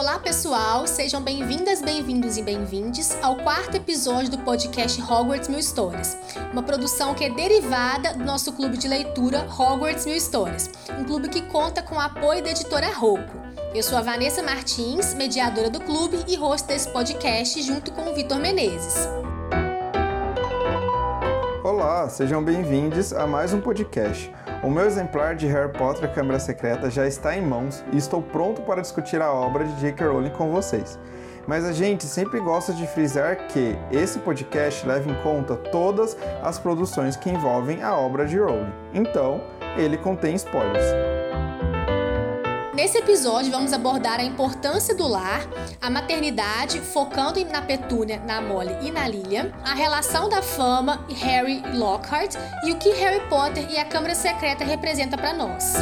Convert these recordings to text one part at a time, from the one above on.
Olá, pessoal! Sejam bem-vindas, bem-vindos e bem-vindes ao quarto episódio do podcast Hogwarts Mil Histórias, uma produção que é derivada do nosso clube de leitura Hogwarts Mil Histórias, um clube que conta com o apoio da editora Rouco. Eu sou a Vanessa Martins, mediadora do clube e host desse podcast, junto com o Vitor Menezes. Olá, sejam bem-vindos a mais um podcast. O meu exemplar de Harry Potter a Câmara Secreta já está em mãos e estou pronto para discutir a obra de J.K. Rowling com vocês. Mas a gente sempre gosta de frisar que esse podcast leva em conta todas as produções que envolvem a obra de Rowling. Então, ele contém spoilers. Nesse episódio, vamos abordar a importância do lar, a maternidade, focando na Petúnia, na Molly e na Lilian, a relação da fama, Harry e Lockhart e o que Harry Potter e a Câmara Secreta representa para nós.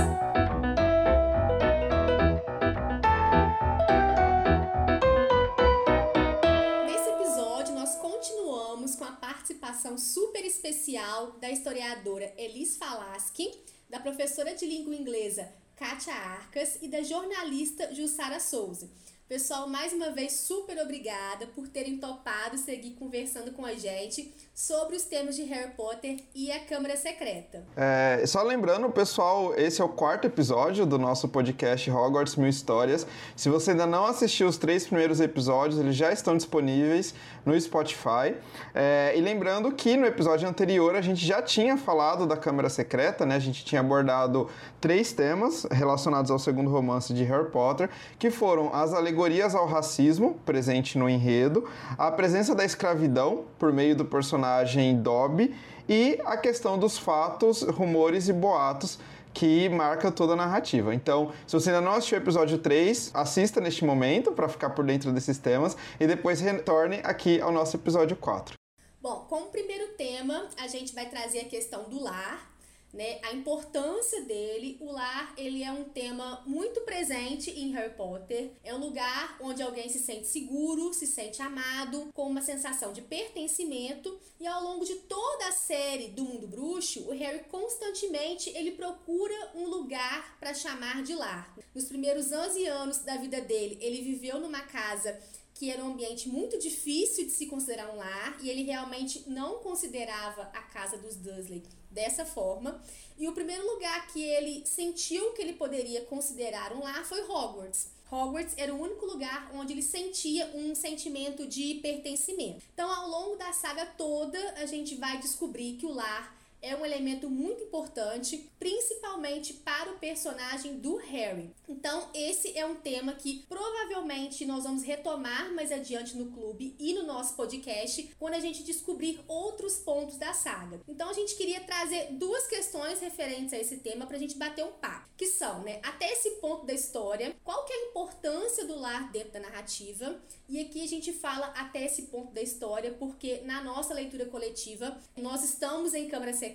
Super especial da historiadora Elis Falaschi, da professora de língua inglesa Kátia Arcas e da jornalista Jussara Souza. Pessoal, mais uma vez, super obrigada por terem topado seguir conversando com a gente sobre os temas de Harry Potter e a Câmara Secreta. É, só lembrando, pessoal, esse é o quarto episódio do nosso podcast Hogwarts Mil Histórias. Se você ainda não assistiu os três primeiros episódios, eles já estão disponíveis no Spotify. É, e lembrando que no episódio anterior a gente já tinha falado da Câmara Secreta, né? A gente tinha abordado três temas relacionados ao segundo romance de Harry Potter, que foram as alegorias ao racismo presente no enredo, a presença da escravidão por meio do personagem Dobby e a questão dos fatos, rumores e boatos que marca toda a narrativa. Então, se você ainda não assistiu o episódio 3, assista neste momento para ficar por dentro desses temas e depois retorne aqui ao nosso episódio 4. Bom, como primeiro tema, a gente vai trazer a questão do lar, né? A importância dele, o lar, ele é um tema muito presente em Harry Potter. É um lugar onde alguém se sente seguro, se sente amado, com uma sensação de pertencimento. E ao longo de toda a série do Mundo Bruxo, o Harry constantemente ele procura um lugar para chamar de lar. Nos primeiros 11 anos da vida dele, ele viveu numa casa que era um ambiente muito difícil de se considerar um lar e ele realmente não considerava a casa dos Dursley dessa forma. E o primeiro lugar que ele sentiu que ele poderia considerar um lar foi Hogwarts. Hogwarts era o único lugar onde ele sentia um sentimento de pertencimento. Então, ao longo da saga toda, a gente vai descobrir que o lar é um elemento muito importante, principalmente para o personagem do Harry. Então, esse é um tema que provavelmente nós vamos retomar mais adiante no clube e no nosso podcast, quando a gente descobrir outros pontos da saga. Então, a gente queria trazer duas questões referentes a esse tema para a gente bater um papo, que são, né, até esse ponto da história, qual que é a importância do lar dentro da narrativa? E aqui a gente fala até esse ponto da história, porque na nossa leitura coletiva, nós estamos em Câmara secreta,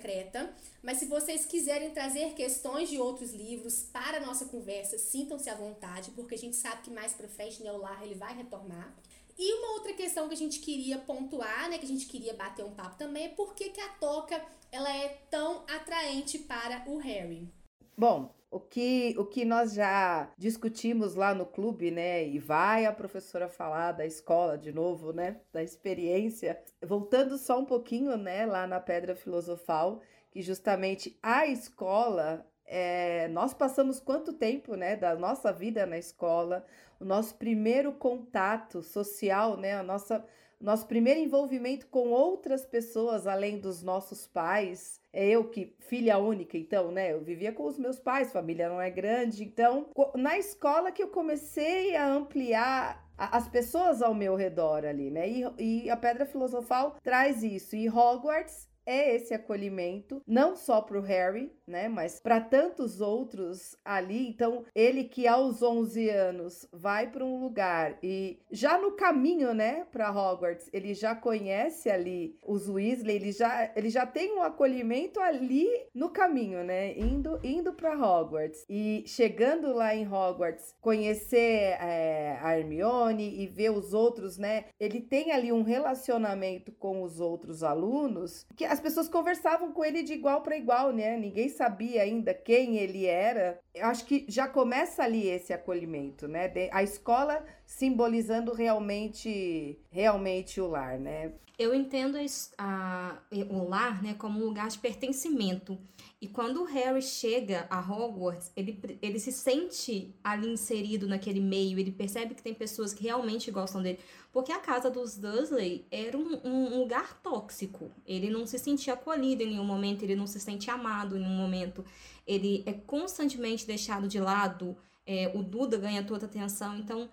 mas se vocês quiserem trazer questões de outros livros para a nossa conversa, sintam-se à vontade, porque a gente sabe que mais para frente né, o Lar ele vai retornar. E uma outra questão que a gente queria pontuar, né, que a gente queria bater um papo também, é por que, que a toca ela é tão atraente para o Harry. Bom, o que, o que nós já discutimos lá no clube, né? E vai a professora falar da escola de novo, né? Da experiência. Voltando só um pouquinho, né? Lá na Pedra Filosofal, que justamente a escola. É, nós passamos quanto tempo, né, da nossa vida na escola, o nosso primeiro contato social, né, a nossa nosso primeiro envolvimento com outras pessoas além dos nossos pais. É eu que, filha única, então, né? Eu vivia com os meus pais, família não é grande. Então, na escola que eu comecei a ampliar as pessoas ao meu redor ali, né? E, e a Pedra Filosofal traz isso. E Hogwarts é esse acolhimento, não só para o Harry, né, mas para tantos outros ali. Então, ele que aos 11 anos vai para um lugar e já no caminho, né, para Hogwarts, ele já conhece ali os Weasley, ele já, ele já tem um acolhimento ali no caminho, né, indo indo para Hogwarts e chegando lá em Hogwarts, conhecer é, a Hermione e ver os outros, né, ele tem ali um relacionamento com os outros alunos que as pessoas conversavam com ele de igual para igual, né? Ninguém sabia ainda quem ele era. Eu acho que já começa ali esse acolhimento, né? A escola simbolizando realmente, realmente o lar, né? Eu entendo a, o lar, né, como um lugar de pertencimento. E quando o Harry chega a Hogwarts, ele, ele se sente ali inserido naquele meio, ele percebe que tem pessoas que realmente gostam dele. Porque a casa dos Dursley era um, um, lugar tóxico. Ele não se sentia acolhido em nenhum momento, ele não se sente amado em nenhum momento. Ele é constantemente deixado de lado. É, o Duda ganha toda a atenção. Então,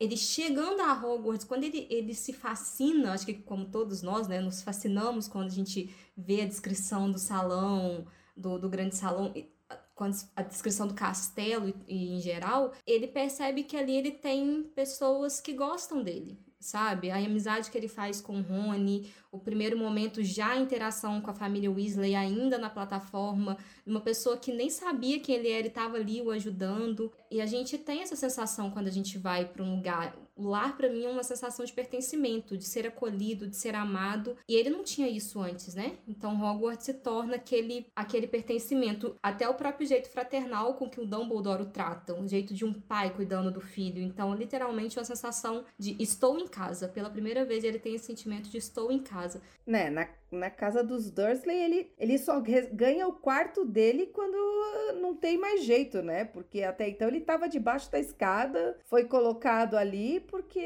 ele chegando a Hogwarts, quando ele, ele se fascina, acho que como todos nós, né, nos fascinamos quando a gente vê a descrição do salão do, do grande salão, a descrição do castelo e, e, em geral, ele percebe que ali ele tem pessoas que gostam dele, sabe? A amizade que ele faz com Rony, o primeiro momento já a interação com a família Weasley ainda na plataforma, uma pessoa que nem sabia quem ele era e estava ali o ajudando. E a gente tem essa sensação quando a gente vai para um lugar. O lar para mim é uma sensação de pertencimento, de ser acolhido, de ser amado, e ele não tinha isso antes, né? Então Hogwarts se torna aquele aquele pertencimento, até o próprio jeito fraternal com que o Dumbledore o trata, um jeito de um pai cuidando do filho. Então, literalmente uma sensação de estou em casa. Pela primeira vez ele tem esse sentimento de estou em casa. Né, na, na casa dos Dursley, ele, ele só ganha o quarto dele quando não tem mais jeito, né? Porque até então ele estava debaixo da escada, foi colocado ali porque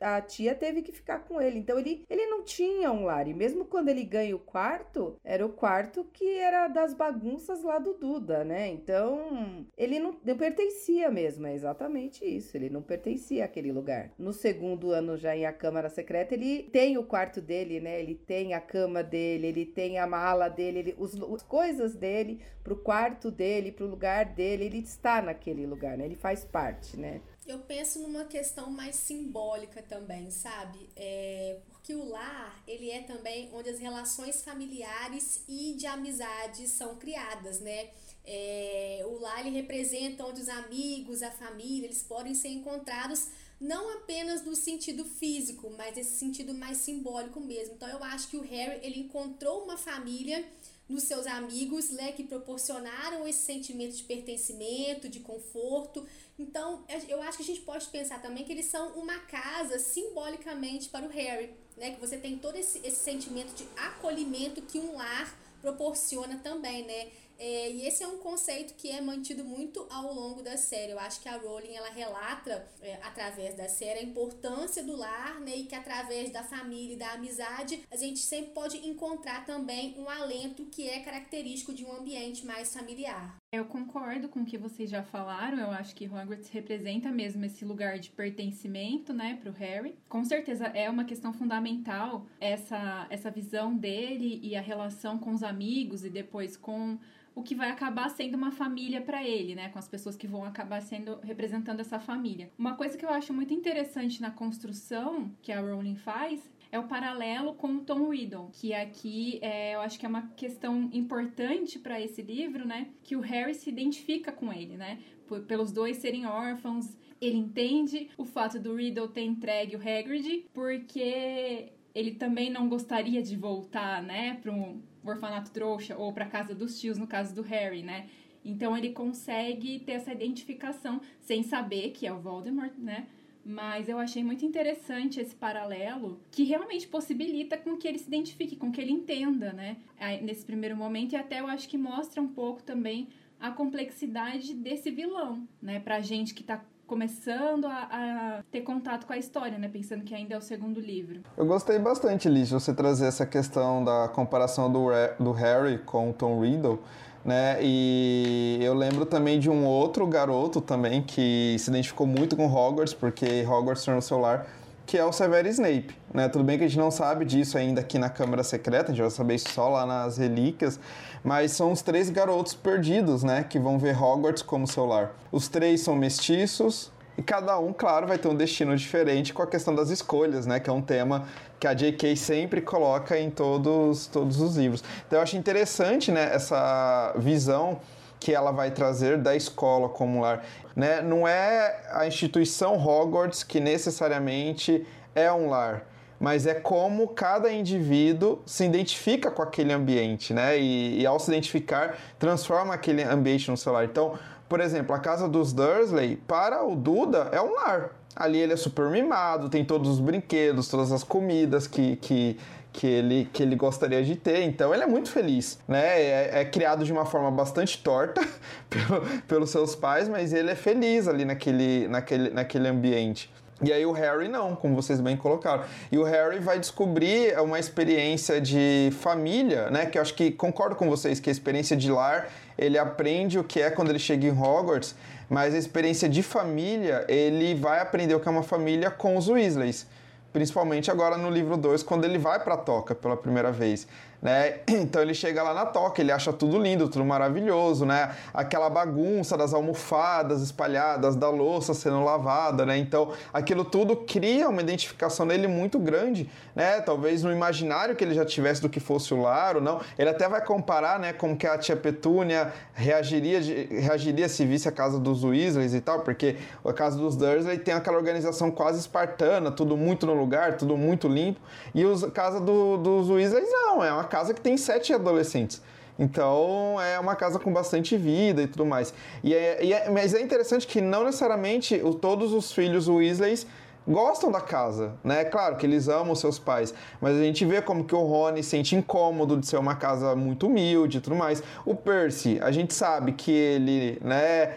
a, a, tia teve que ficar com ele. Então ele, ele não tinha um lar. E mesmo quando ele ganha o quarto, era o quarto que era das bagunças lá do Duda, né? Então ele não, não pertencia mesmo, é exatamente isso. Ele não pertencia àquele lugar. No segundo ano, já em A Câmara Secreta, ele tem o quarto dele, né? Ele tem a cama dele, ele tem a mala dele, ele, os, as coisas dele pro quarto dele, pro lugar dele, ele está naquele lugar, né? Ele faz parte, né? Eu penso numa questão mais simbólica também, sabe? É, porque o lar, ele é também onde as relações familiares e de amizades são criadas, né? É, o lar, ele representa onde os amigos, a família, eles podem ser encontrados não apenas no sentido físico, mas esse sentido mais simbólico mesmo. Então eu acho que o Harry ele encontrou uma família nos seus amigos, né, que proporcionaram esse sentimento de pertencimento, de conforto. Então, eu acho que a gente pode pensar também que eles são uma casa simbolicamente para o Harry, né, que você tem todo esse, esse sentimento de acolhimento que um lar proporciona também, né? É, e esse é um conceito que é mantido muito ao longo da série. Eu acho que a Rowling ela relata é, através da série a importância do lar, né, e que através da família e da amizade a gente sempre pode encontrar também um alento que é característico de um ambiente mais familiar. Eu concordo com o que vocês já falaram. Eu acho que Hogwarts representa mesmo esse lugar de pertencimento, né, para o Harry. Com certeza é uma questão fundamental essa essa visão dele e a relação com os amigos e depois com o que vai acabar sendo uma família para ele, né? Com as pessoas que vão acabar sendo representando essa família. Uma coisa que eu acho muito interessante na construção que a Rowling faz é o paralelo com o Tom Riddle, que aqui é, eu acho que é uma questão importante para esse livro, né? Que o Harry se identifica com ele, né? P pelos dois serem órfãos, ele entende o fato do Riddle ter entregue o Hagrid, porque ele também não gostaria de voltar, né, para um orfanato trouxa ou para casa dos tios, no caso do Harry, né? Então ele consegue ter essa identificação sem saber que é o Voldemort, né? Mas eu achei muito interessante esse paralelo que realmente possibilita com que ele se identifique, com que ele entenda, né? Nesse primeiro momento, e até eu acho que mostra um pouco também a complexidade desse vilão, né? Pra gente que tá começando a, a, ter contato com a história, né? Pensando que ainda é o segundo livro. Eu gostei bastante, Liz, você trazer essa questão da comparação do, do Harry com o Tom Riddle. Né? E eu lembro também de um outro garoto também que se identificou muito com Hogwarts, porque Hogwarts tornou seu lar, que é o Severo Snape, né? Tudo bem que a gente não sabe disso ainda aqui na Câmara Secreta, a gente vai saber isso só lá nas relíquias, mas são os três garotos perdidos, né, que vão ver Hogwarts como seu lar. Os três são mestiços, e cada um, claro, vai ter um destino diferente com a questão das escolhas, né? Que é um tema que a J.K. sempre coloca em todos, todos os livros. Então eu acho interessante, né, essa visão que ela vai trazer da escola como lar. Né? Não é a instituição Hogwarts que necessariamente é um lar, mas é como cada indivíduo se identifica com aquele ambiente, né? E, e ao se identificar, transforma aquele ambiente no seu lar. Então, por exemplo, a casa dos Dursley, para o Duda, é um lar. Ali ele é super mimado, tem todos os brinquedos, todas as comidas que, que, que, ele, que ele gostaria de ter. Então ele é muito feliz, né? É, é criado de uma forma bastante torta pelo, pelos seus pais, mas ele é feliz ali naquele, naquele, naquele ambiente. E aí o Harry não, como vocês bem colocaram. E o Harry vai descobrir uma experiência de família, né? Que eu acho que concordo com vocês que a experiência de lar, ele aprende o que é quando ele chega em Hogwarts, mas a experiência de família, ele vai aprender o que é uma família com os Weasleys. Principalmente agora no livro 2, quando ele vai para a toca pela primeira vez né? Então ele chega lá na toca, ele acha tudo lindo, tudo maravilhoso, né? Aquela bagunça das almofadas espalhadas, da louça sendo lavada, né? Então aquilo tudo cria uma identificação nele muito grande, né? Talvez no imaginário que ele já tivesse do que fosse o lar ou não. Ele até vai comparar, né, como que a tia Petúnia reagiria, reagiria se visse a casa dos Weasleys e tal, porque a casa dos Dursley tem aquela organização quase espartana, tudo muito no lugar, tudo muito limpo, e a casa do, dos Weasleys não, é uma casa que tem sete adolescentes. Então é uma casa com bastante vida e tudo mais. E é, e é, mas é interessante que não necessariamente o, todos os filhos Weasleys gostam da casa, né? Claro que eles amam seus pais, mas a gente vê como que o Rony sente incômodo de ser uma casa muito humilde e tudo mais. O Percy, a gente sabe que ele, né?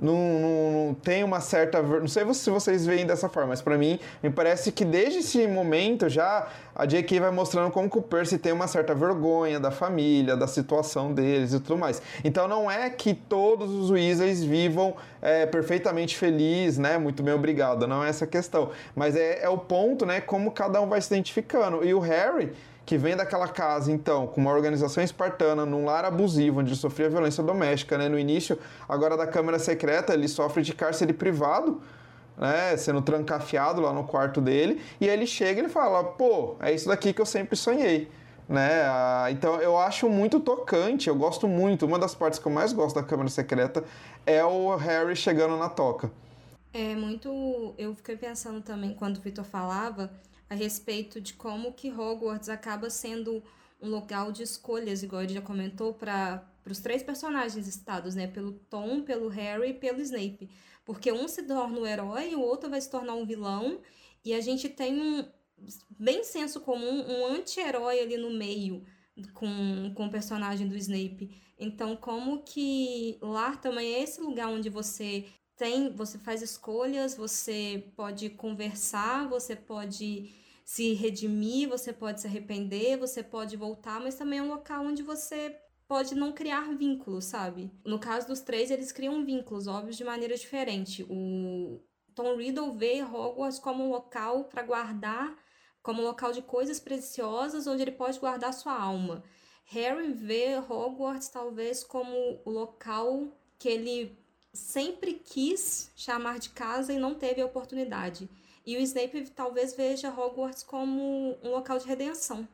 Não, tem uma certa. Não sei se vocês veem dessa forma, mas para mim, me parece que desde esse momento já a J.K. vai mostrando como que o Percy tem uma certa vergonha da família, da situação deles e tudo mais. Então não é que todos os Weasleys vivam é, perfeitamente felizes, né? Muito bem, obrigado. Não é essa questão. Mas é, é o ponto, né? Como cada um vai se identificando. E o Harry que vem daquela casa, então, com uma organização espartana, num lar abusivo, onde ele sofria violência doméstica, né? No início, agora da Câmara Secreta, ele sofre de cárcere privado, né? Sendo trancafiado lá no quarto dele. E aí ele chega e ele fala, pô, é isso daqui que eu sempre sonhei. Né? Então eu acho muito tocante, eu gosto muito. Uma das partes que eu mais gosto da Câmara Secreta é o Harry chegando na toca. É muito. Eu fiquei pensando também quando o Victor falava a respeito de como que Hogwarts acaba sendo um local de escolhas, igual ele já comentou, para os três personagens estados, né? Pelo Tom, pelo Harry e pelo Snape. Porque um se torna um herói, o outro vai se tornar um vilão, e a gente tem um, bem senso comum, um anti-herói ali no meio com, com o personagem do Snape. Então, como que lá também é esse lugar onde você tem, você faz escolhas, você pode conversar, você pode se redimir, você pode se arrepender, você pode voltar, mas também é um local onde você pode não criar vínculos, sabe? No caso dos três, eles criam vínculos, óbvios, de maneira diferente. O Tom Riddle vê Hogwarts como um local para guardar, como um local de coisas preciosas, onde ele pode guardar sua alma. Harry vê Hogwarts talvez como o local que ele sempre quis chamar de casa e não teve a oportunidade. E o Snape talvez veja Hogwarts como um local de redenção.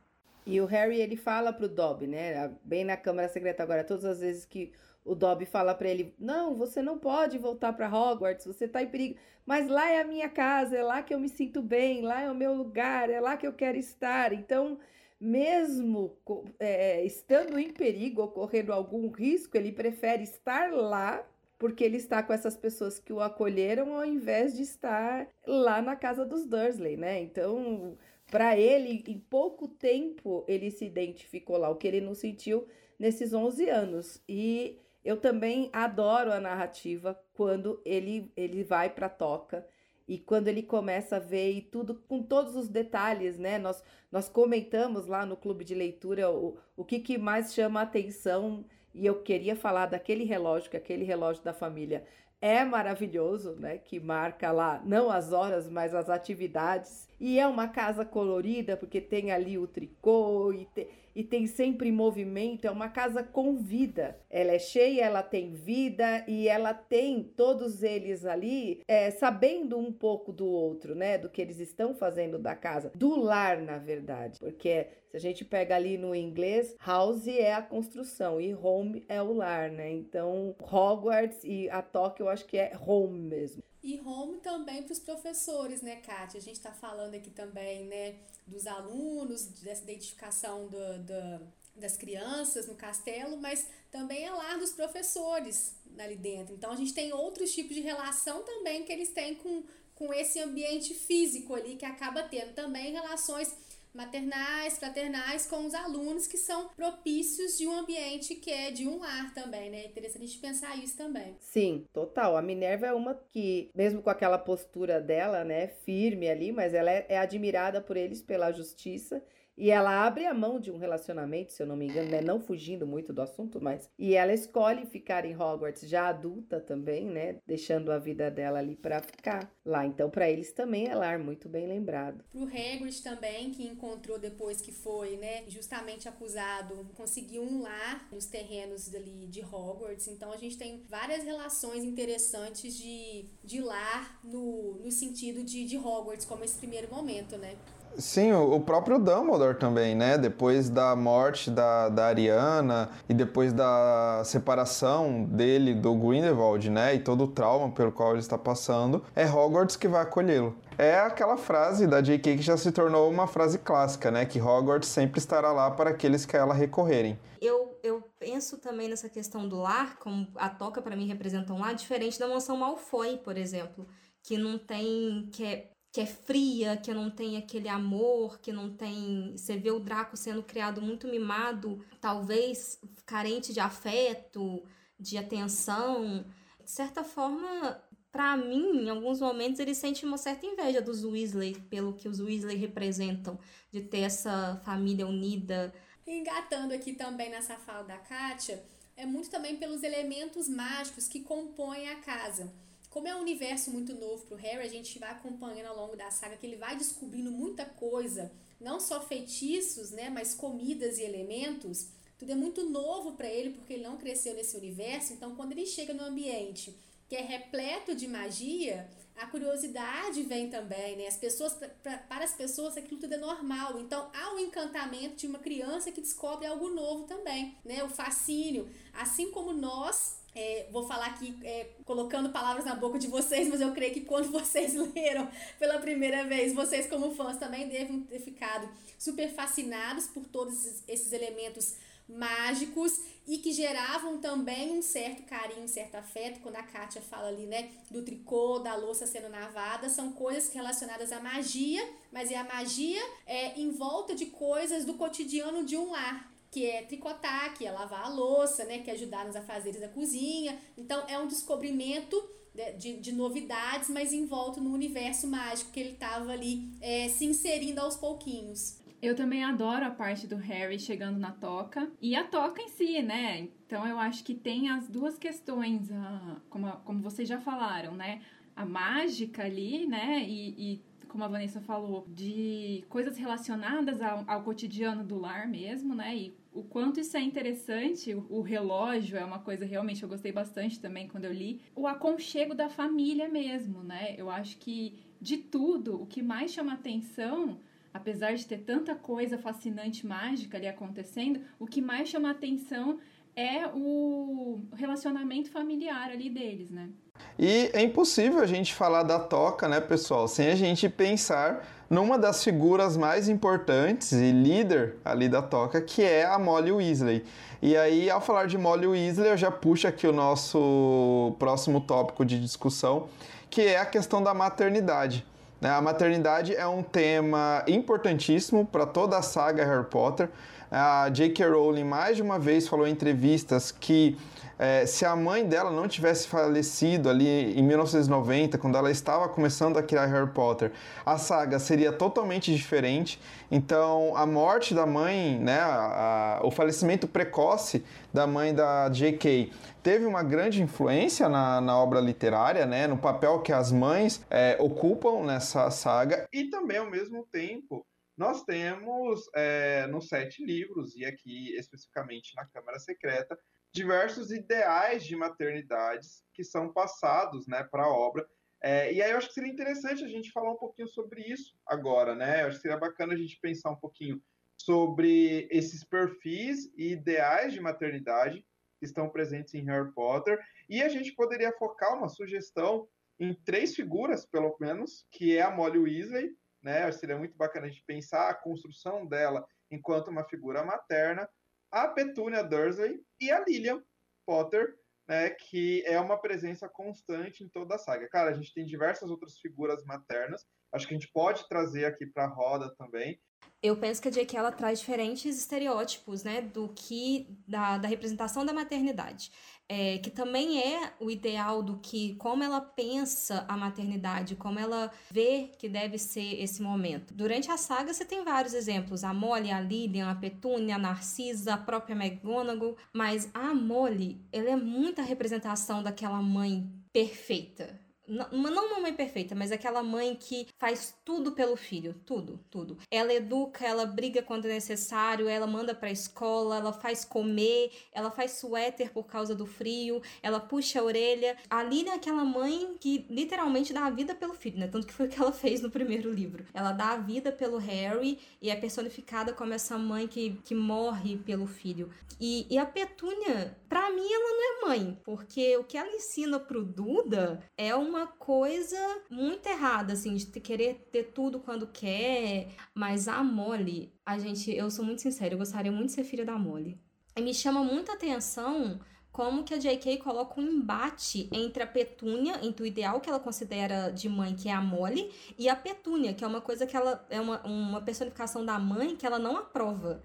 E o Harry, ele fala pro Dobby, né? Bem na Câmara Secreta agora, todas as vezes que o Dobby fala para ele: "Não, você não pode voltar para Hogwarts, você tá em perigo. Mas lá é a minha casa, é lá que eu me sinto bem, lá é o meu lugar, é lá que eu quero estar". Então, mesmo é, estando em perigo, ocorrendo algum risco, ele prefere estar lá porque ele está com essas pessoas que o acolheram ao invés de estar lá na casa dos Dursley, né? Então, para ele, em pouco tempo, ele se identificou lá, o que ele não sentiu nesses 11 anos. E eu também adoro a narrativa quando ele, ele vai para toca e quando ele começa a ver e tudo com todos os detalhes, né? Nós, nós comentamos lá no clube de leitura o, o que, que mais chama a atenção e eu queria falar daquele relógio, que aquele relógio da família é maravilhoso, né? Que marca lá não as horas, mas as atividades. E é uma casa colorida, porque tem ali o tricô e, te, e tem sempre movimento. É uma casa com vida. Ela é cheia, ela tem vida e ela tem todos eles ali é, sabendo um pouco do outro, né? Do que eles estão fazendo da casa, do lar, na verdade. Porque se a gente pega ali no inglês, house é a construção e home é o lar, né? Então, Hogwarts e a Tóquio eu acho que é home mesmo. E home também para os professores, né, Kátia? A gente está falando aqui também, né, dos alunos, dessa identificação do, do, das crianças no castelo, mas também é lar dos professores ali dentro. Então a gente tem outros tipos de relação também que eles têm com, com esse ambiente físico ali, que acaba tendo também relações maternais, fraternais com os alunos que são propícios de um ambiente que é de um lar também, né? É interessante pensar isso também. Sim, total. A Minerva é uma que, mesmo com aquela postura dela, né, firme ali, mas ela é, é admirada por eles pela justiça e ela abre a mão de um relacionamento, se eu não me engano, né? Não fugindo muito do assunto, mas. E ela escolhe ficar em Hogwarts já adulta também, né? Deixando a vida dela ali para ficar lá. Então, para eles também é lar, muito bem lembrado. Pro Hagrid também, que encontrou depois que foi, né? Justamente acusado, conseguiu um lar nos terrenos ali de Hogwarts. Então, a gente tem várias relações interessantes de, de lar no, no sentido de, de Hogwarts, como esse primeiro momento, né? Sim, o próprio Dumbledore também, né? Depois da morte da, da Ariana e depois da separação dele do Grindelwald, né? E todo o trauma pelo qual ele está passando, é Hogwarts que vai acolhê-lo. É aquela frase da J.K. que já se tornou uma frase clássica, né? Que Hogwarts sempre estará lá para aqueles que a ela recorrerem. Eu, eu penso também nessa questão do lar, como a toca para mim representa um lar, diferente da mansão Malfoy, por exemplo, que não tem, que é que é fria, que não tem aquele amor, que não tem. Você vê o Draco sendo criado muito mimado, talvez carente de afeto, de atenção. De certa forma, para mim, em alguns momentos, ele sente uma certa inveja dos Weasley, pelo que os Weasley representam, de ter essa família unida. Engatando aqui também nessa fala da Kátia, é muito também pelos elementos mágicos que compõem a casa. Como é um universo muito novo pro Harry, a gente vai acompanhando ao longo da saga que ele vai descobrindo muita coisa, não só feitiços, né, mas comidas e elementos. Tudo é muito novo para ele porque ele não cresceu nesse universo. Então, quando ele chega no ambiente que é repleto de magia, a curiosidade vem também, né? As pessoas, pra, para as pessoas, aquilo tudo é normal. Então, há o um encantamento de uma criança que descobre algo novo também, né? O fascínio. Assim como nós é, vou falar aqui é, colocando palavras na boca de vocês, mas eu creio que quando vocês leram pela primeira vez, vocês como fãs também devem ter ficado super fascinados por todos esses elementos mágicos e que geravam também um certo carinho, um certo afeto. Quando a Kátia fala ali, né, do tricô, da louça sendo navada, são coisas relacionadas à magia, mas é a magia é, em volta de coisas do cotidiano de um lar que é tricotar, que é lavar a louça, né, que é ajudar nos afazeres da cozinha. Então é um descobrimento de, de, de novidades, mas envolto no universo mágico que ele estava ali é, se inserindo aos pouquinhos. Eu também adoro a parte do Harry chegando na toca e a toca em si, né? Então eu acho que tem as duas questões, a, como, como vocês já falaram, né? A mágica ali, né? E, e como a Vanessa falou, de coisas relacionadas ao, ao cotidiano do lar mesmo, né? E o quanto isso é interessante, o, relógio é uma coisa realmente eu gostei bastante também quando eu li. O aconchego da família mesmo, né? Eu acho que de tudo, o que mais chama atenção, apesar de ter tanta coisa fascinante, mágica ali acontecendo, o que mais chama atenção é o relacionamento familiar ali deles, né? E é impossível a gente falar da Toca, né, pessoal, sem a gente pensar numa das figuras mais importantes e líder ali da Toca, que é a Molly Weasley. E aí, ao falar de Molly Weasley, eu já puxo aqui o nosso próximo tópico de discussão, que é a questão da maternidade. Né? A maternidade é um tema importantíssimo para toda a saga Harry Potter. A J.K. Rowling mais de uma vez falou em entrevistas que é, se a mãe dela não tivesse falecido ali em 1990, quando ela estava começando a criar Harry Potter, a saga seria totalmente diferente. Então, a morte da mãe, né, a, a, o falecimento precoce da mãe da J.K. teve uma grande influência na, na obra literária, né, no papel que as mães é, ocupam nessa saga e também, ao mesmo tempo, nós temos é, nos sete livros, e aqui especificamente na Câmara Secreta, diversos ideais de maternidades que são passados né, para a obra. É, e aí eu acho que seria interessante a gente falar um pouquinho sobre isso agora, né? Eu acho que seria bacana a gente pensar um pouquinho sobre esses perfis e ideais de maternidade que estão presentes em Harry Potter. E a gente poderia focar uma sugestão em três figuras, pelo menos, que é a Molly Weasley, né? Seria muito bacana a gente pensar a construção dela enquanto uma figura materna, a Petunia Dursley e a Lillian Potter, né, que é uma presença constante em toda a saga. Cara, a gente tem diversas outras figuras maternas, acho que a gente pode trazer aqui para a roda também, eu penso que a J.K. ela traz diferentes estereótipos, né, do que da, da representação da maternidade, é, que também é o ideal do que como ela pensa a maternidade, como ela vê que deve ser esse momento. Durante a saga você tem vários exemplos, a Molly, a Lilian, a Petúnia, a Narcisa, a própria McGonagall, mas a Molly, ela é muita representação daquela mãe perfeita, não, uma mãe perfeita, mas aquela mãe que faz tudo pelo filho, tudo, tudo. Ela educa, ela briga quando é necessário, ela manda pra escola, ela faz comer, ela faz suéter por causa do frio, ela puxa a orelha. A Lily é aquela mãe que literalmente dá a vida pelo filho, né? Tanto que foi o que ela fez no primeiro livro. Ela dá a vida pelo Harry e é personificada como essa mãe que, que morre pelo filho. E, e a Petúnia, pra mim, ela não é mãe, porque o que ela ensina pro Duda é uma uma coisa muito errada, assim, de querer ter tudo quando quer. Mas a Molly, a gente, eu sou muito sincera, eu gostaria muito de ser filha da Molly. E me chama muita atenção como que a J.K. coloca um embate entre a Petúnia, entre o ideal que ela considera de mãe, que é a Molly, e a Petúnia, que é uma coisa que ela é uma, uma personificação da mãe que ela não aprova.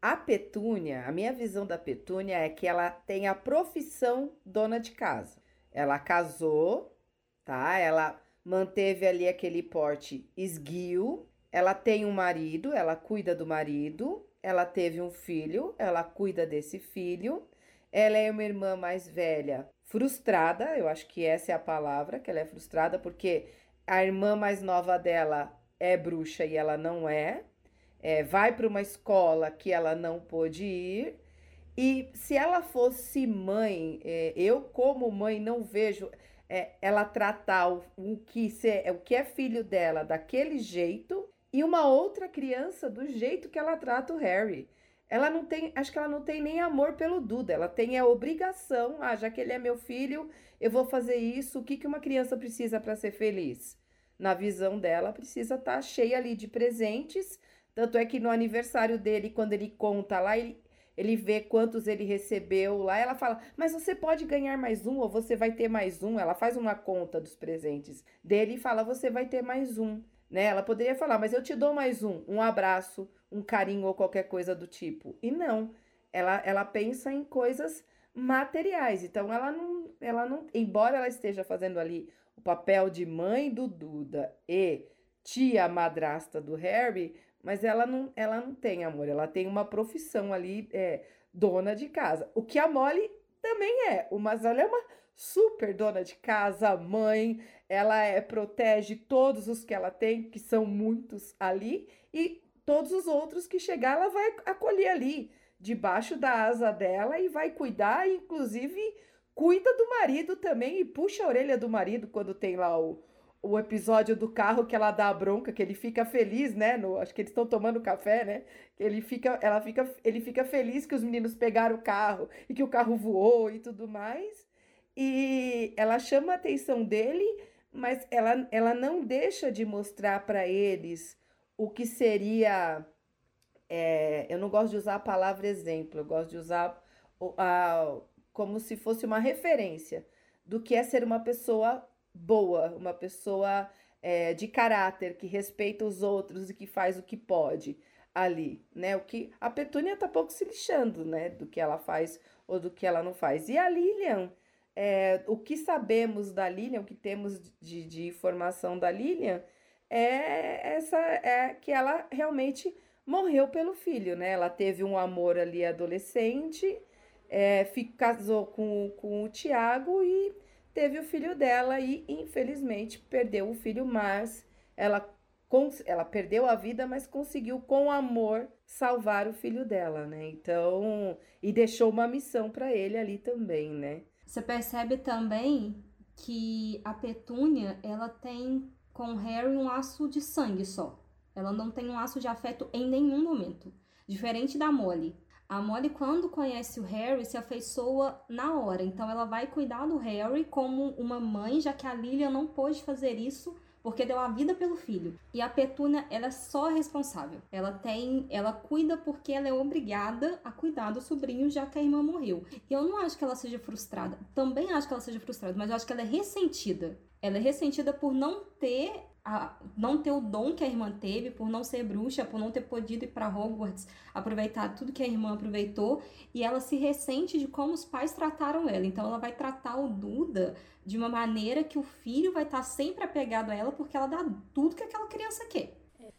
A Petúnia, a minha visão da Petúnia é que ela tem a profissão dona de casa. Ela casou, tá? Ela manteve ali aquele porte esguio. Ela tem um marido, ela cuida do marido. Ela teve um filho, ela cuida desse filho. Ela é uma irmã mais velha, frustrada, eu acho que essa é a palavra, que ela é frustrada porque a irmã mais nova dela é bruxa e ela não é. é vai para uma escola que ela não pôde ir. E se ela fosse mãe, é, eu como mãe não vejo é, ela tratar o, o, que é, o que é filho dela daquele jeito e uma outra criança do jeito que ela trata o Harry. Ela não tem, acho que ela não tem nem amor pelo Duda, ela tem a obrigação, ah, já que ele é meu filho, eu vou fazer isso. O que, que uma criança precisa para ser feliz? Na visão dela, precisa estar tá cheia ali de presentes. Tanto é que no aniversário dele, quando ele conta lá, ele, ele vê quantos ele recebeu lá. Ela fala, mas você pode ganhar mais um ou você vai ter mais um. Ela faz uma conta dos presentes dele e fala, você vai ter mais um. Né? Ela poderia falar, mas eu te dou mais um, um abraço, um carinho ou qualquer coisa do tipo. E não, ela, ela pensa em coisas materiais. Então ela não, ela não, embora ela esteja fazendo ali o papel de mãe do Duda e tia madrasta do Harry, mas ela não, ela não tem amor, ela tem uma profissão ali, é, dona de casa. O que a Molly também é, mas ela é uma super dona de casa, mãe, ela é, protege todos os que ela tem, que são muitos ali, e todos os outros que chegar, ela vai acolher ali, debaixo da asa dela, e vai cuidar, inclusive cuida do marido também, e puxa a orelha do marido quando tem lá o, o episódio do carro que ela dá a bronca, que ele fica feliz, né? No, acho que eles estão tomando café, né? Ele fica, ela fica, ele fica feliz que os meninos pegaram o carro e que o carro voou e tudo mais. E ela chama a atenção dele, mas ela, ela não deixa de mostrar para eles o que seria. É, eu não gosto de usar a palavra exemplo, eu gosto de usar a, como se fosse uma referência do que é ser uma pessoa boa, uma pessoa é, de caráter, que respeita os outros e que faz o que pode ali, né? O que a Petúnia tá pouco se lixando, né? Do que ela faz ou do que ela não faz. E a Lilian, é, o que sabemos da Lilian, o que temos de, de informação da Lilian, é essa é que ela realmente morreu pelo filho, né? Ela teve um amor ali adolescente, é, casou com, com o Tiago e teve o filho dela e, infelizmente, perdeu o filho, mas ela, ela perdeu a vida, mas conseguiu, com amor, salvar o filho dela, né? Então, e deixou uma missão para ele ali também, né? Você percebe também que a Petúnia, ela tem com Harry um laço de sangue só. Ela não tem um laço de afeto em nenhum momento. Diferente da Molly. A Molly, quando conhece o Harry, se afeiçoa na hora. Então, ela vai cuidar do Harry como uma mãe, já que a Lilian não pôde fazer isso porque deu a vida pelo filho. E a Petúnia, ela é só responsável. Ela tem, ela cuida porque ela é obrigada a cuidar do sobrinho já que a irmã morreu. E eu não acho que ela seja frustrada. Também acho que ela seja frustrada, mas eu acho que ela é ressentida. Ela é ressentida por não ter a, não ter o dom que a irmã teve, por não ser bruxa, por não ter podido ir para Hogwarts, aproveitar tudo que a irmã aproveitou, e ela se ressente de como os pais trataram ela. Então ela vai tratar o Duda de uma maneira que o filho vai estar sempre apegado a ela, porque ela dá tudo que aquela criança quer.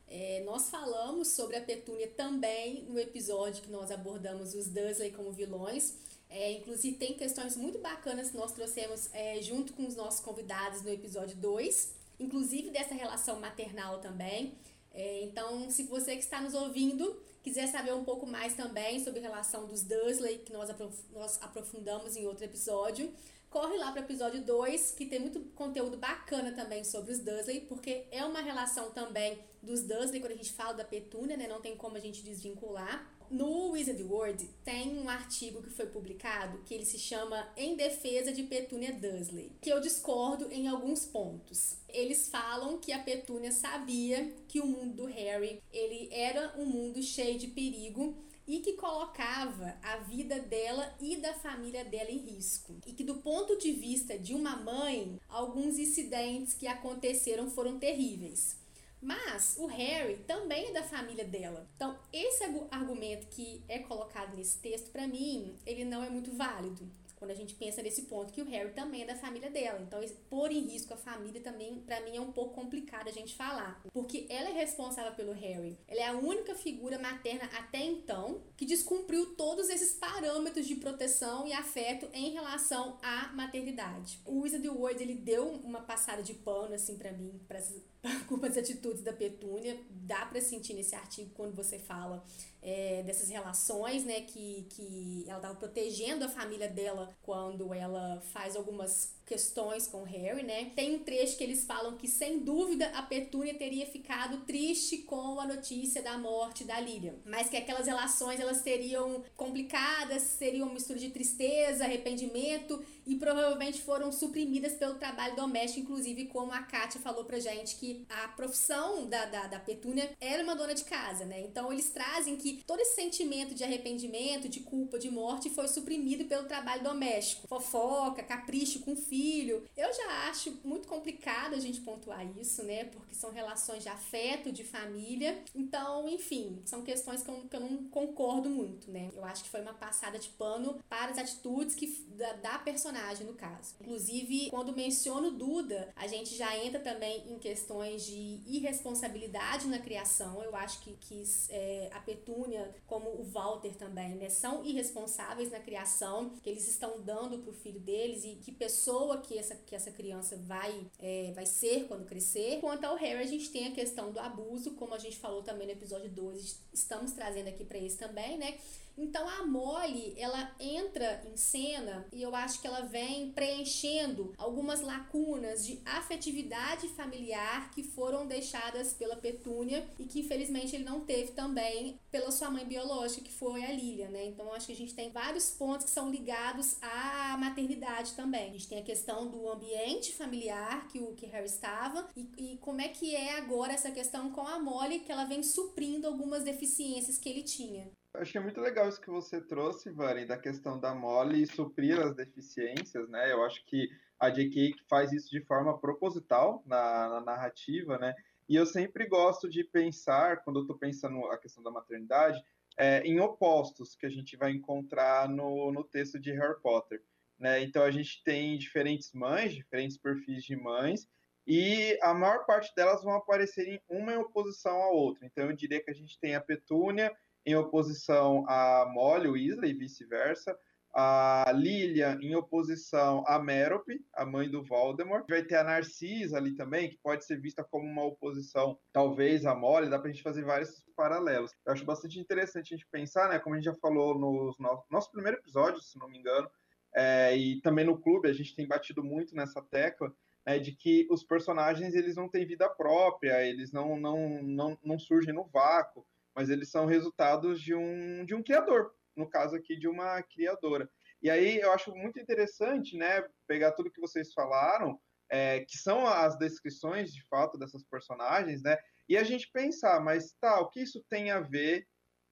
É, nós falamos sobre a Petúnia também no episódio que nós abordamos os Dursley como vilões. É, inclusive, tem questões muito bacanas que nós trouxemos é, junto com os nossos convidados no episódio 2 inclusive dessa relação maternal também. É, então, se você que está nos ouvindo quiser saber um pouco mais também sobre a relação dos Dursley, que nós, aprof nós aprofundamos em outro episódio, corre lá para o episódio 2, que tem muito conteúdo bacana também sobre os Dursley, porque é uma relação também dos Dursley, quando a gente fala da Petúnia, né, não tem como a gente desvincular. No Wizard World tem um artigo que foi publicado que ele se chama Em Defesa de Petúnia Dursley, que eu discordo em alguns pontos. Eles falam que a Petúnia sabia que o mundo do Harry ele era um mundo cheio de perigo e que colocava a vida dela e da família dela em risco. E que, do ponto de vista de uma mãe, alguns incidentes que aconteceram foram terríveis. Mas o Harry também é da família dela. Então, esse argumento que é colocado nesse texto, para mim, ele não é muito válido quando a gente pensa nesse ponto que o Harry também é da família dela. Então, pôr em risco a família também, para mim, é um pouco complicado a gente falar. Porque ela é responsável pelo Harry. Ela é a única figura materna até então que descumpriu todos esses parâmetros de proteção e afeto em relação à maternidade. O Wizard Ward, ele deu uma passada de pano, assim, para mim, para das atitudes da Petúnia. Dá para sentir nesse artigo quando você fala é, dessas relações, né? Que, que ela estava protegendo a família dela quando ela faz algumas questões com Harry, né? Tem um trecho que eles falam que, sem dúvida, a Petúnia teria ficado triste com a notícia da morte da Lilian, mas que aquelas relações elas seriam complicadas, seriam uma mistura de tristeza, arrependimento e provavelmente foram suprimidas pelo trabalho doméstico, inclusive como a Kátia falou pra gente que a profissão da, da, da Petúnia era uma dona de casa, né? Então eles trazem que todo esse sentimento de arrependimento, de culpa, de morte foi suprimido pelo trabalho doméstico, fofoca, capricho com filho filho. Eu já acho muito complicado a gente pontuar isso, né? Porque são relações de afeto, de família. Então, enfim, são questões que eu, que eu não concordo muito, né? Eu acho que foi uma passada de pano para as atitudes que, da, da personagem, no caso. Inclusive, quando menciono Duda, a gente já entra também em questões de irresponsabilidade na criação. Eu acho que, que é, a Petúnia, como o Walter também, né? São irresponsáveis na criação que eles estão dando para o filho deles e que pessoas pessoa que essa, que essa criança vai, é, vai ser quando crescer. Quanto ao Harry, a gente tem a questão do abuso, como a gente falou também no episódio 2, estamos trazendo aqui para esse também, né? Então a Molly, ela entra em cena e eu acho que ela vem preenchendo algumas lacunas de afetividade familiar que foram deixadas pela Petúnia e que infelizmente ele não teve também pela sua mãe biológica, que foi a Lilia, né? Então acho que a gente tem vários pontos que são ligados à maternidade também. A gente tem a questão do ambiente familiar que o que Harry estava e, e como é que é agora essa questão com a Molly que ela vem suprindo algumas deficiências que ele tinha. Achei muito legal isso que você trouxe, Vani, da questão da Molly suprir as deficiências, né? Eu acho que a J.K. faz isso de forma proposital na, na narrativa, né? E eu sempre gosto de pensar, quando eu estou pensando a questão da maternidade, é, em opostos que a gente vai encontrar no, no texto de Harry Potter. Né? Então a gente tem diferentes mães, diferentes perfis de mães, e a maior parte delas vão aparecer em uma em oposição à outra. Então eu diria que a gente tem a Petúnia em oposição a Molly Weasley e vice-versa, a Lilian em oposição a Merope, a mãe do Voldemort. Vai ter a Narcisa ali também, que pode ser vista como uma oposição, talvez, a Molly. Dá pra gente fazer vários paralelos. Eu acho bastante interessante a gente pensar, né? Como a gente já falou no nosso primeiro episódio, se não me engano, é, e também no clube a gente tem batido muito nessa tecla, né, de que os personagens eles não têm vida própria, eles não, não, não, não surgem no vácuo mas eles são resultados de um, de um criador. no caso aqui de uma criadora. E aí eu acho muito interessante, né, pegar tudo que vocês falaram, é, que são as descrições de fato dessas personagens, né, e a gente pensar, mas tá, o que isso tem a ver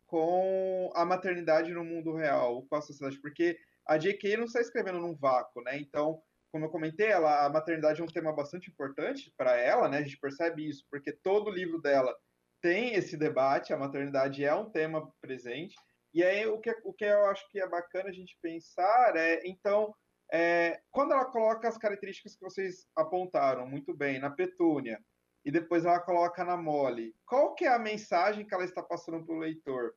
com a maternidade no mundo real, com a sociedade? Porque a J.K. não está escrevendo num vácuo, né? Então, como eu comentei, ela, a maternidade é um tema bastante importante para ela, né? A gente percebe isso porque todo livro dela tem esse debate, a maternidade é um tema presente. E aí o que, o que eu acho que é bacana a gente pensar é, então, é, quando ela coloca as características que vocês apontaram muito bem na Petúnia, e depois ela coloca na Molly, qual que é a mensagem que ela está passando para o leitor?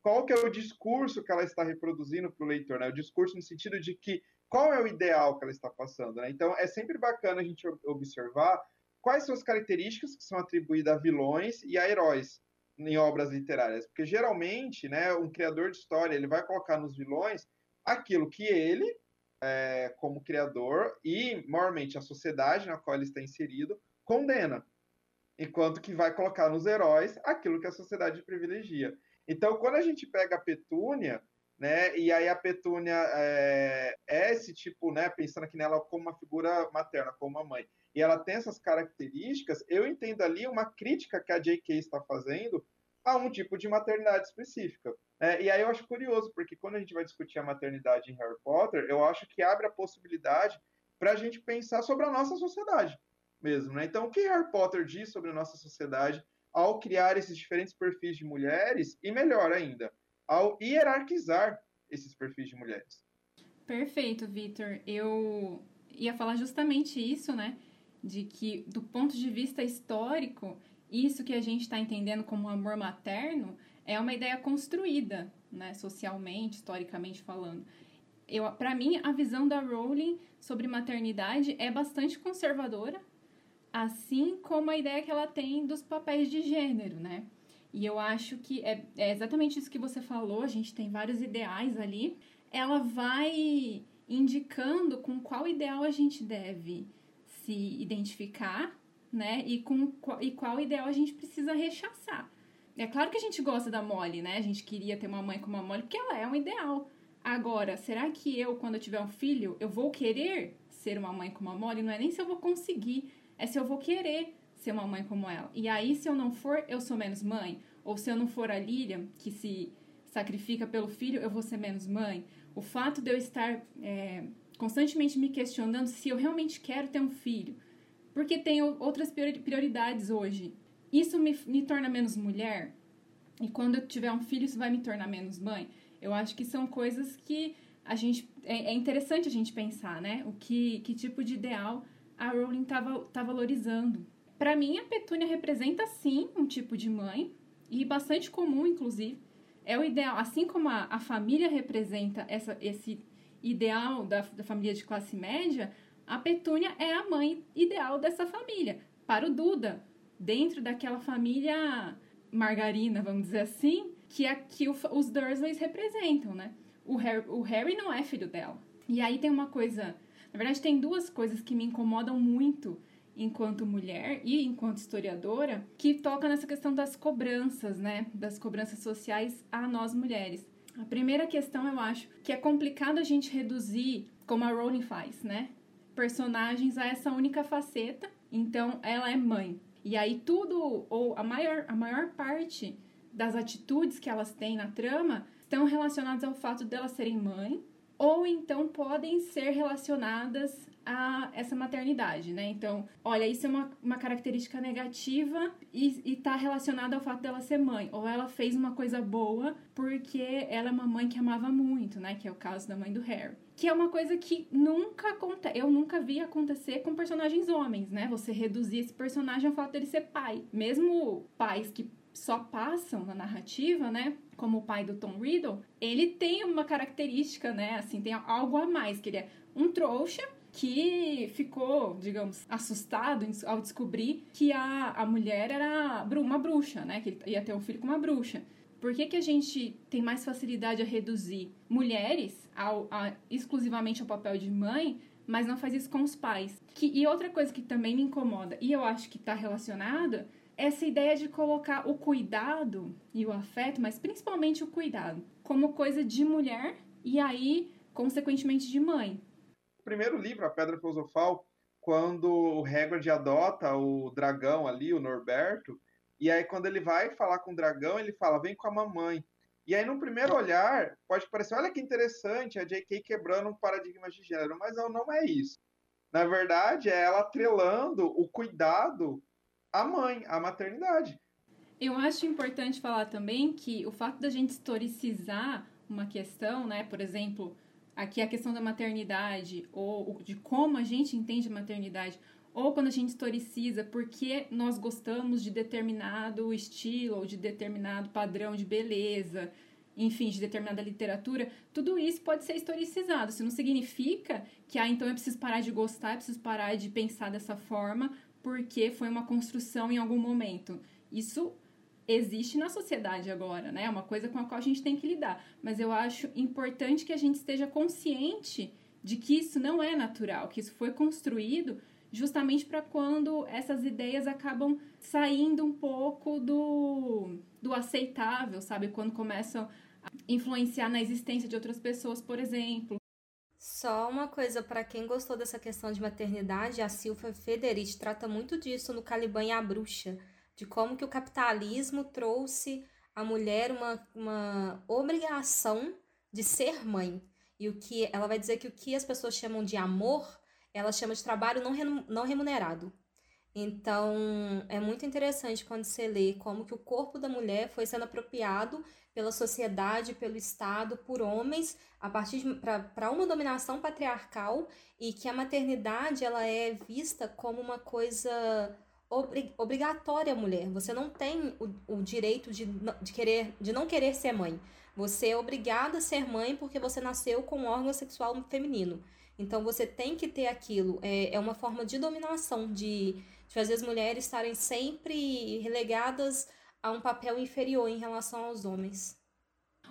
Qual que é o discurso que ela está reproduzindo para o leitor? Né? O discurso no sentido de que qual é o ideal que ela está passando? Né? Então é sempre bacana a gente observar quais são as características que são atribuídas a vilões e a heróis em obras literárias, porque geralmente, né, um criador de história ele vai colocar nos vilões aquilo que ele, é, como criador e maiormente a sociedade na qual ele está inserido condena enquanto que vai colocar nos heróis aquilo que a sociedade privilegia. Então, quando a gente pega a Petúnia, né, e aí a Petúnia é, é, esse tipo, né, pensando aqui nela como uma figura materna, como uma mãe, e ela tem essas características, eu entendo ali uma crítica que a J.K. está fazendo a um tipo de maternidade específica. É, e aí eu acho curioso, porque quando a gente vai discutir a maternidade em Harry Potter, eu acho que abre a possibilidade para a gente pensar sobre a nossa sociedade mesmo. Né? Então, o que Harry Potter diz sobre a nossa sociedade ao criar esses diferentes perfis de mulheres e, melhor ainda, ao hierarquizar esses perfis de mulheres? Perfeito, Victor. Eu ia falar justamente isso, né? De que, do ponto de vista histórico, isso que a gente está entendendo como amor materno é uma ideia construída, né? Socialmente, historicamente falando. Eu, para mim, a visão da Rowling sobre maternidade é bastante conservadora, assim como a ideia que ela tem dos papéis de gênero, né? E eu acho que é, é exatamente isso que você falou, a gente tem vários ideais ali. Ela vai indicando com qual ideal a gente deve se identificar, né? E com e qual ideal a gente precisa rechaçar. É claro que a gente gosta da Molly, né? A gente queria ter uma mãe como a Molly porque ela é um ideal. Agora, será que eu, quando eu tiver um filho, eu vou querer ser uma mãe como a Molly? Não é nem se eu vou conseguir, é se eu vou querer ser uma mãe como ela. E aí, se eu não for, eu sou menos mãe. Ou se eu não for a Lilian, que se sacrifica pelo filho, eu vou ser menos mãe. O fato de eu estar é, constantemente me questionando se eu realmente quero ter um filho, porque tenho outras prioridades hoje. Isso me, me torna menos mulher? E quando eu tiver um filho, isso vai me tornar menos mãe? Eu acho que são coisas que a gente é, é interessante a gente pensar, né? O que, que tipo de ideal a Rowling está tá valorizando. Para mim, a Petúnia representa sim um tipo de mãe, e bastante comum, inclusive. É o ideal, assim como a, a família representa essa, esse ideal da, da família de classe média, a Petúnia é a mãe ideal dessa família. Para o Duda, dentro daquela família margarina, vamos dizer assim, que é que o, os Dursleys representam, né? O Harry, o Harry não é filho dela. E aí tem uma coisa na verdade, tem duas coisas que me incomodam muito enquanto mulher e enquanto historiadora, que toca nessa questão das cobranças, né? Das cobranças sociais a nós mulheres. A primeira questão, eu acho, que é complicado a gente reduzir, como a Rowling faz, né? Personagens a essa única faceta. Então, ela é mãe. E aí tudo, ou a maior, a maior parte das atitudes que elas têm na trama estão relacionadas ao fato delas serem mãe ou então podem ser relacionadas a essa maternidade, né? Então, olha, isso é uma, uma característica negativa e, está relacionada ao fato dela ser mãe. Ou ela fez uma coisa boa porque ela é uma mãe que amava muito, né? Que é o caso da mãe do Harry. Que é uma coisa que nunca acontece, eu nunca vi acontecer com personagens homens, né? Você reduzir esse personagem ao fato dele ser pai. Mesmo pais que só passam na narrativa, né? Como o pai do Tom Riddle, ele tem uma característica, né? Assim, tem algo a mais, que ele é um trouxa que ficou, digamos, assustado ao descobrir que a, a mulher era uma bruxa, né? Que ele ia ter um filho com uma bruxa. Por que, que a gente tem mais facilidade a reduzir mulheres ao, a, exclusivamente ao papel de mãe, mas não faz isso com os pais? Que, e outra coisa que também me incomoda, e eu acho que está relacionada, essa ideia de colocar o cuidado e o afeto, mas principalmente o cuidado, como coisa de mulher e aí, consequentemente, de mãe. O primeiro livro, A Pedra Filosofal, quando o Hagrid adota o dragão ali, o Norberto, e aí quando ele vai falar com o dragão, ele fala, vem com a mamãe. E aí, no primeiro olhar, pode parecer, olha que interessante, a J.K. quebrando um paradigma de gênero, mas não, não é isso. Na verdade, é ela atrelando o cuidado à mãe, à maternidade. Eu acho importante falar também que o fato da gente historicizar uma questão, né, por exemplo, aqui a questão da maternidade, ou de como a gente entende a maternidade, ou quando a gente historiciza porque nós gostamos de determinado estilo ou de determinado padrão de beleza, enfim, de determinada literatura, tudo isso pode ser historicizado. Isso não significa que, ah, então eu preciso parar de gostar, eu preciso parar de pensar dessa forma porque foi uma construção em algum momento. Isso existe na sociedade agora, né? É uma coisa com a qual a gente tem que lidar. Mas eu acho importante que a gente esteja consciente de que isso não é natural, que isso foi construído justamente para quando essas ideias acabam saindo um pouco do, do aceitável, sabe? Quando começam a influenciar na existência de outras pessoas, por exemplo. Só uma coisa para quem gostou dessa questão de maternidade, a Silvia Federici trata muito disso no Caliban e a Bruxa de como que o capitalismo trouxe à mulher uma, uma obrigação de ser mãe. E o que ela vai dizer que o que as pessoas chamam de amor, ela chama de trabalho não, não remunerado. Então, é muito interessante quando você lê como que o corpo da mulher foi sendo apropriado pela sociedade, pelo Estado, por homens, a partir para uma dominação patriarcal e que a maternidade ela é vista como uma coisa obri obrigatória à mulher. Você não tem o, o direito de, de, querer, de não querer ser mãe. Você é obrigada a ser mãe porque você nasceu com um órgão sexual feminino. Então você tem que ter aquilo. É, é uma forma de dominação, de, de fazer as mulheres estarem sempre relegadas a um papel inferior em relação aos homens.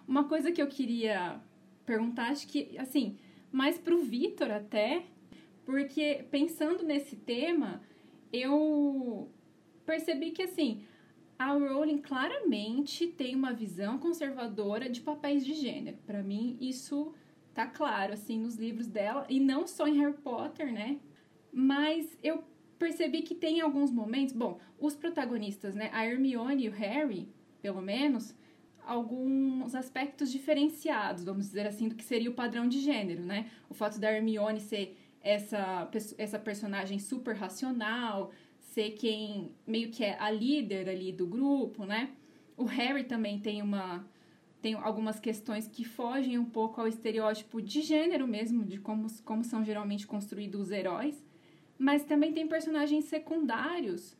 Uma coisa que eu queria perguntar, acho que, assim, mais pro Vitor até, porque pensando nesse tema, eu percebi que, assim, a Rowling claramente tem uma visão conservadora de papéis de gênero. Para mim, isso tá claro, assim, nos livros dela, e não só em Harry Potter, né? Mas eu percebi que tem alguns momentos. Bom, os protagonistas, né? A Hermione e o Harry, pelo menos, alguns aspectos diferenciados, vamos dizer assim, do que seria o padrão de gênero, né? O fato da Hermione ser essa, essa personagem super racional, ser quem meio que é a líder ali do grupo, né? O Harry também tem uma tem algumas questões que fogem um pouco ao estereótipo de gênero mesmo, de como, como são geralmente construídos os heróis, mas também tem personagens secundários,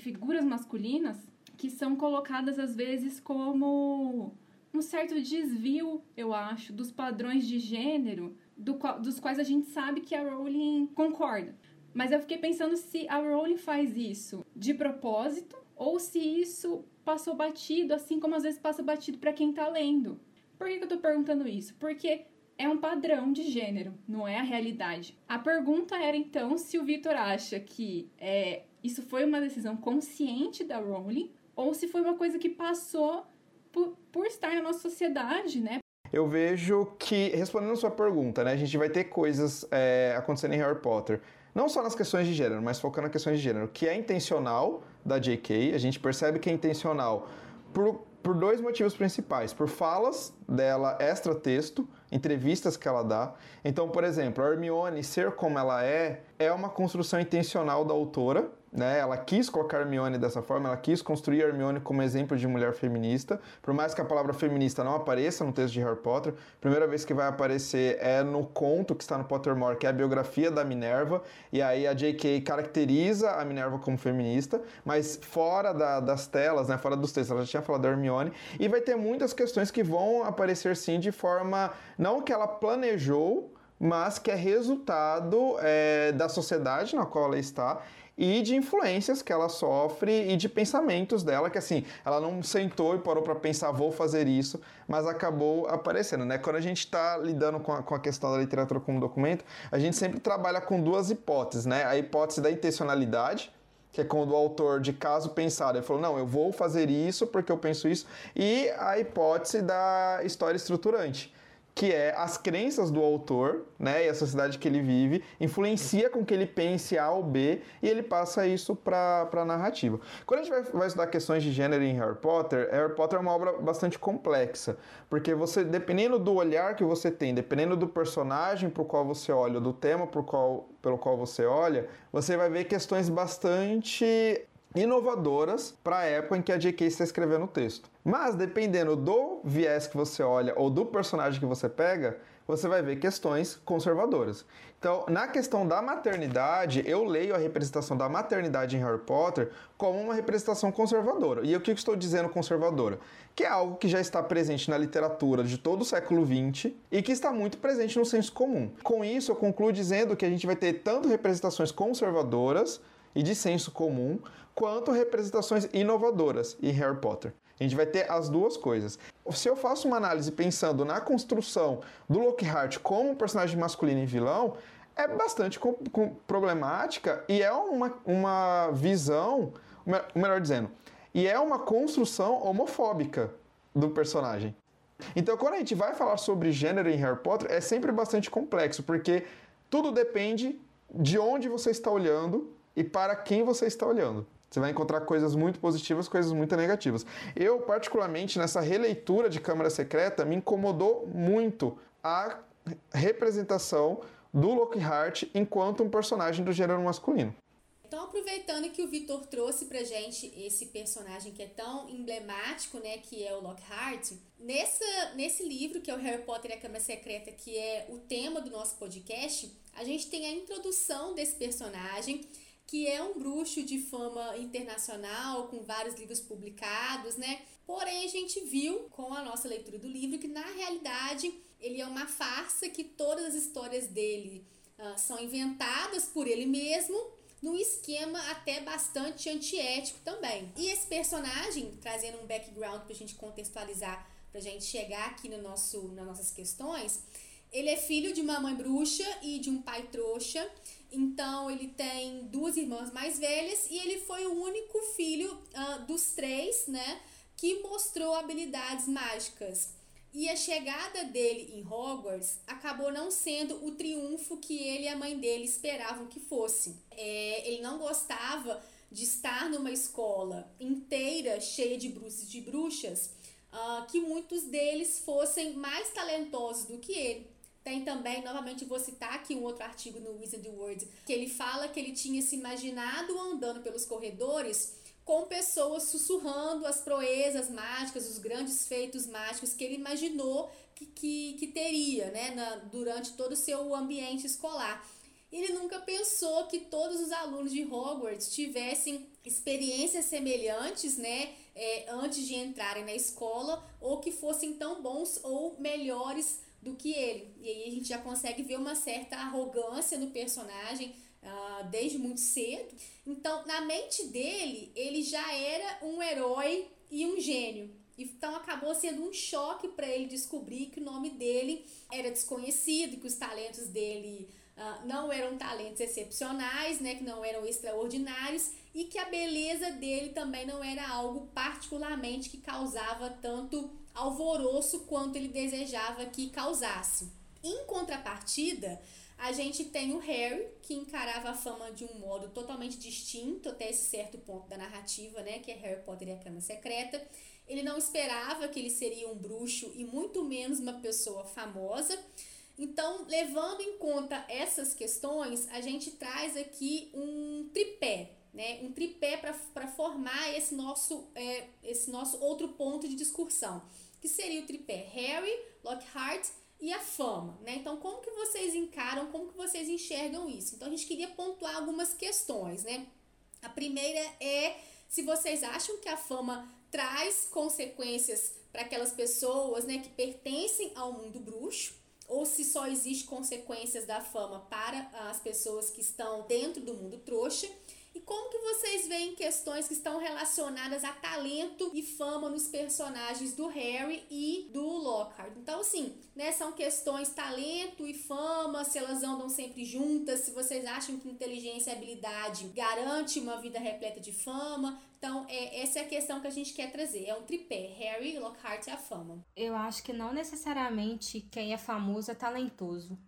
figuras masculinas, que são colocadas às vezes como um certo desvio, eu acho, dos padrões de gênero do, dos quais a gente sabe que a Rowling concorda. Mas eu fiquei pensando se a Rowling faz isso de propósito ou se isso passou batido, assim como às vezes passa batido para quem tá lendo. Por que, que eu tô perguntando isso? Porque é um padrão de gênero, não é a realidade. A pergunta era então se o Victor acha que é, isso foi uma decisão consciente da Rowling ou se foi uma coisa que passou por, por estar na nossa sociedade, né? eu vejo que, respondendo a sua pergunta, né, a gente vai ter coisas é, acontecendo em Harry Potter, não só nas questões de gênero, mas focando nas questões de gênero, que é intencional da J.K., a gente percebe que é intencional por, por dois motivos principais, por falas dela extra-texto, entrevistas que ela dá. Então, por exemplo, a Hermione ser como ela é, é uma construção intencional da autora, né? Ela quis colocar Hermione dessa forma, ela quis construir Hermione como exemplo de mulher feminista, por mais que a palavra feminista não apareça no texto de Harry Potter, a primeira vez que vai aparecer é no conto que está no Pottermore, que é a biografia da Minerva, e aí a J.K. caracteriza a Minerva como feminista, mas fora da, das telas, né, fora dos textos, ela já tinha falado da Hermione, e vai ter muitas questões que vão aparecer sim de forma, não que ela planejou, mas que é resultado é, da sociedade na qual ela está e de influências que ela sofre e de pensamentos dela, que assim, ela não sentou e parou para pensar, vou fazer isso, mas acabou aparecendo, né? Quando a gente está lidando com a, com a questão da literatura como documento, a gente sempre trabalha com duas hipóteses, né? A hipótese da intencionalidade, que é quando o autor de caso pensado, ele falou, não, eu vou fazer isso porque eu penso isso, e a hipótese da história estruturante que é as crenças do autor, né, e a sociedade que ele vive, influencia com que ele pense A ou B e ele passa isso para a narrativa. Quando a gente vai, vai, estudar questões de gênero em Harry Potter, Harry Potter é uma obra bastante complexa, porque você, dependendo do olhar que você tem, dependendo do personagem para o qual você olha, do tema qual, pelo qual você olha, você vai ver questões bastante inovadoras para a época em que a J.K. está escrevendo o texto. Mas dependendo do viés que você olha ou do personagem que você pega, você vai ver questões conservadoras. Então, na questão da maternidade, eu leio a representação da maternidade em Harry Potter como uma representação conservadora. E o que eu estou dizendo conservadora? Que é algo que já está presente na literatura de todo o século XX e que está muito presente no senso comum. Com isso, eu concluo dizendo que a gente vai ter tanto representações conservadoras e de senso comum, quanto representações inovadoras em Harry Potter. A gente vai ter as duas coisas. Se eu faço uma análise pensando na construção do Lockhart como personagem masculino e vilão, é bastante com, com, problemática e é uma, uma visão, melhor dizendo, e é uma construção homofóbica do personagem. Então, quando a gente vai falar sobre gênero em Harry Potter, é sempre bastante complexo, porque tudo depende de onde você está olhando e para quem você está olhando. Você vai encontrar coisas muito positivas, coisas muito negativas. Eu, particularmente, nessa releitura de Câmara Secreta, me incomodou muito a representação do Lockhart enquanto um personagem do gênero masculino. Então, aproveitando que o Vitor trouxe pra gente esse personagem que é tão emblemático, né, que é o Lockhart, nessa, nesse livro, que é o Harry Potter e a Câmara Secreta, que é o tema do nosso podcast, a gente tem a introdução desse personagem que é um bruxo de fama internacional, com vários livros publicados, né? Porém, a gente viu com a nossa leitura do livro que na realidade ele é uma farsa, que todas as histórias dele uh, são inventadas por ele mesmo, num esquema até bastante antiético também. E esse personagem, trazendo um background para a gente contextualizar, para a gente chegar aqui no nosso, nas nossas questões, ele é filho de uma mãe bruxa e de um pai trouxa. Então ele tem duas irmãs mais velhas e ele foi o único filho uh, dos três, né, que mostrou habilidades mágicas. E a chegada dele em Hogwarts acabou não sendo o triunfo que ele e a mãe dele esperavam que fosse. É, ele não gostava de estar numa escola inteira cheia de bruxos e de bruxas, uh, que muitos deles fossem mais talentosos do que ele. Tem também, novamente vou citar aqui um outro artigo no Wizard World, que ele fala que ele tinha se imaginado andando pelos corredores com pessoas sussurrando as proezas mágicas, os grandes feitos mágicos que ele imaginou que, que, que teria né, na, durante todo o seu ambiente escolar. Ele nunca pensou que todos os alunos de Hogwarts tivessem experiências semelhantes, né, é, antes de entrarem na escola, ou que fossem tão bons ou melhores do que ele. E aí a gente já consegue ver uma certa arrogância no personagem uh, desde muito cedo. Então, na mente dele, ele já era um herói e um gênio. Então acabou sendo um choque para ele descobrir que o nome dele era desconhecido, que os talentos dele uh, não eram talentos excepcionais, né, que não eram extraordinários e que a beleza dele também não era algo particularmente que causava tanto alvoroço quanto ele desejava que causasse. Em contrapartida, a gente tem o Harry, que encarava a fama de um modo totalmente distinto até esse certo ponto da narrativa, né, que é Harry Potter e a Câmara Secreta. Ele não esperava que ele seria um bruxo e muito menos uma pessoa famosa. Então, levando em conta essas questões, a gente traz aqui um tripé, né? Um tripé para formar esse nosso, é, esse nosso outro ponto de discussão que seria o tripé Harry, Lockhart e a fama, né? Então, como que vocês encaram, como que vocês enxergam isso? Então, a gente queria pontuar algumas questões, né? A primeira é se vocês acham que a fama traz consequências para aquelas pessoas, né, que pertencem ao mundo bruxo, ou se só existe consequências da fama para as pessoas que estão dentro do mundo trouxa. Como que vocês veem questões que estão relacionadas a talento e fama nos personagens do Harry e do Lockhart? Então, assim, né, são questões talento e fama, se elas andam sempre juntas, se vocês acham que inteligência e habilidade garante uma vida repleta de fama. Então, é, essa é a questão que a gente quer trazer. É um tripé, Harry, Lockhart e a fama. Eu acho que não necessariamente quem é famoso é talentoso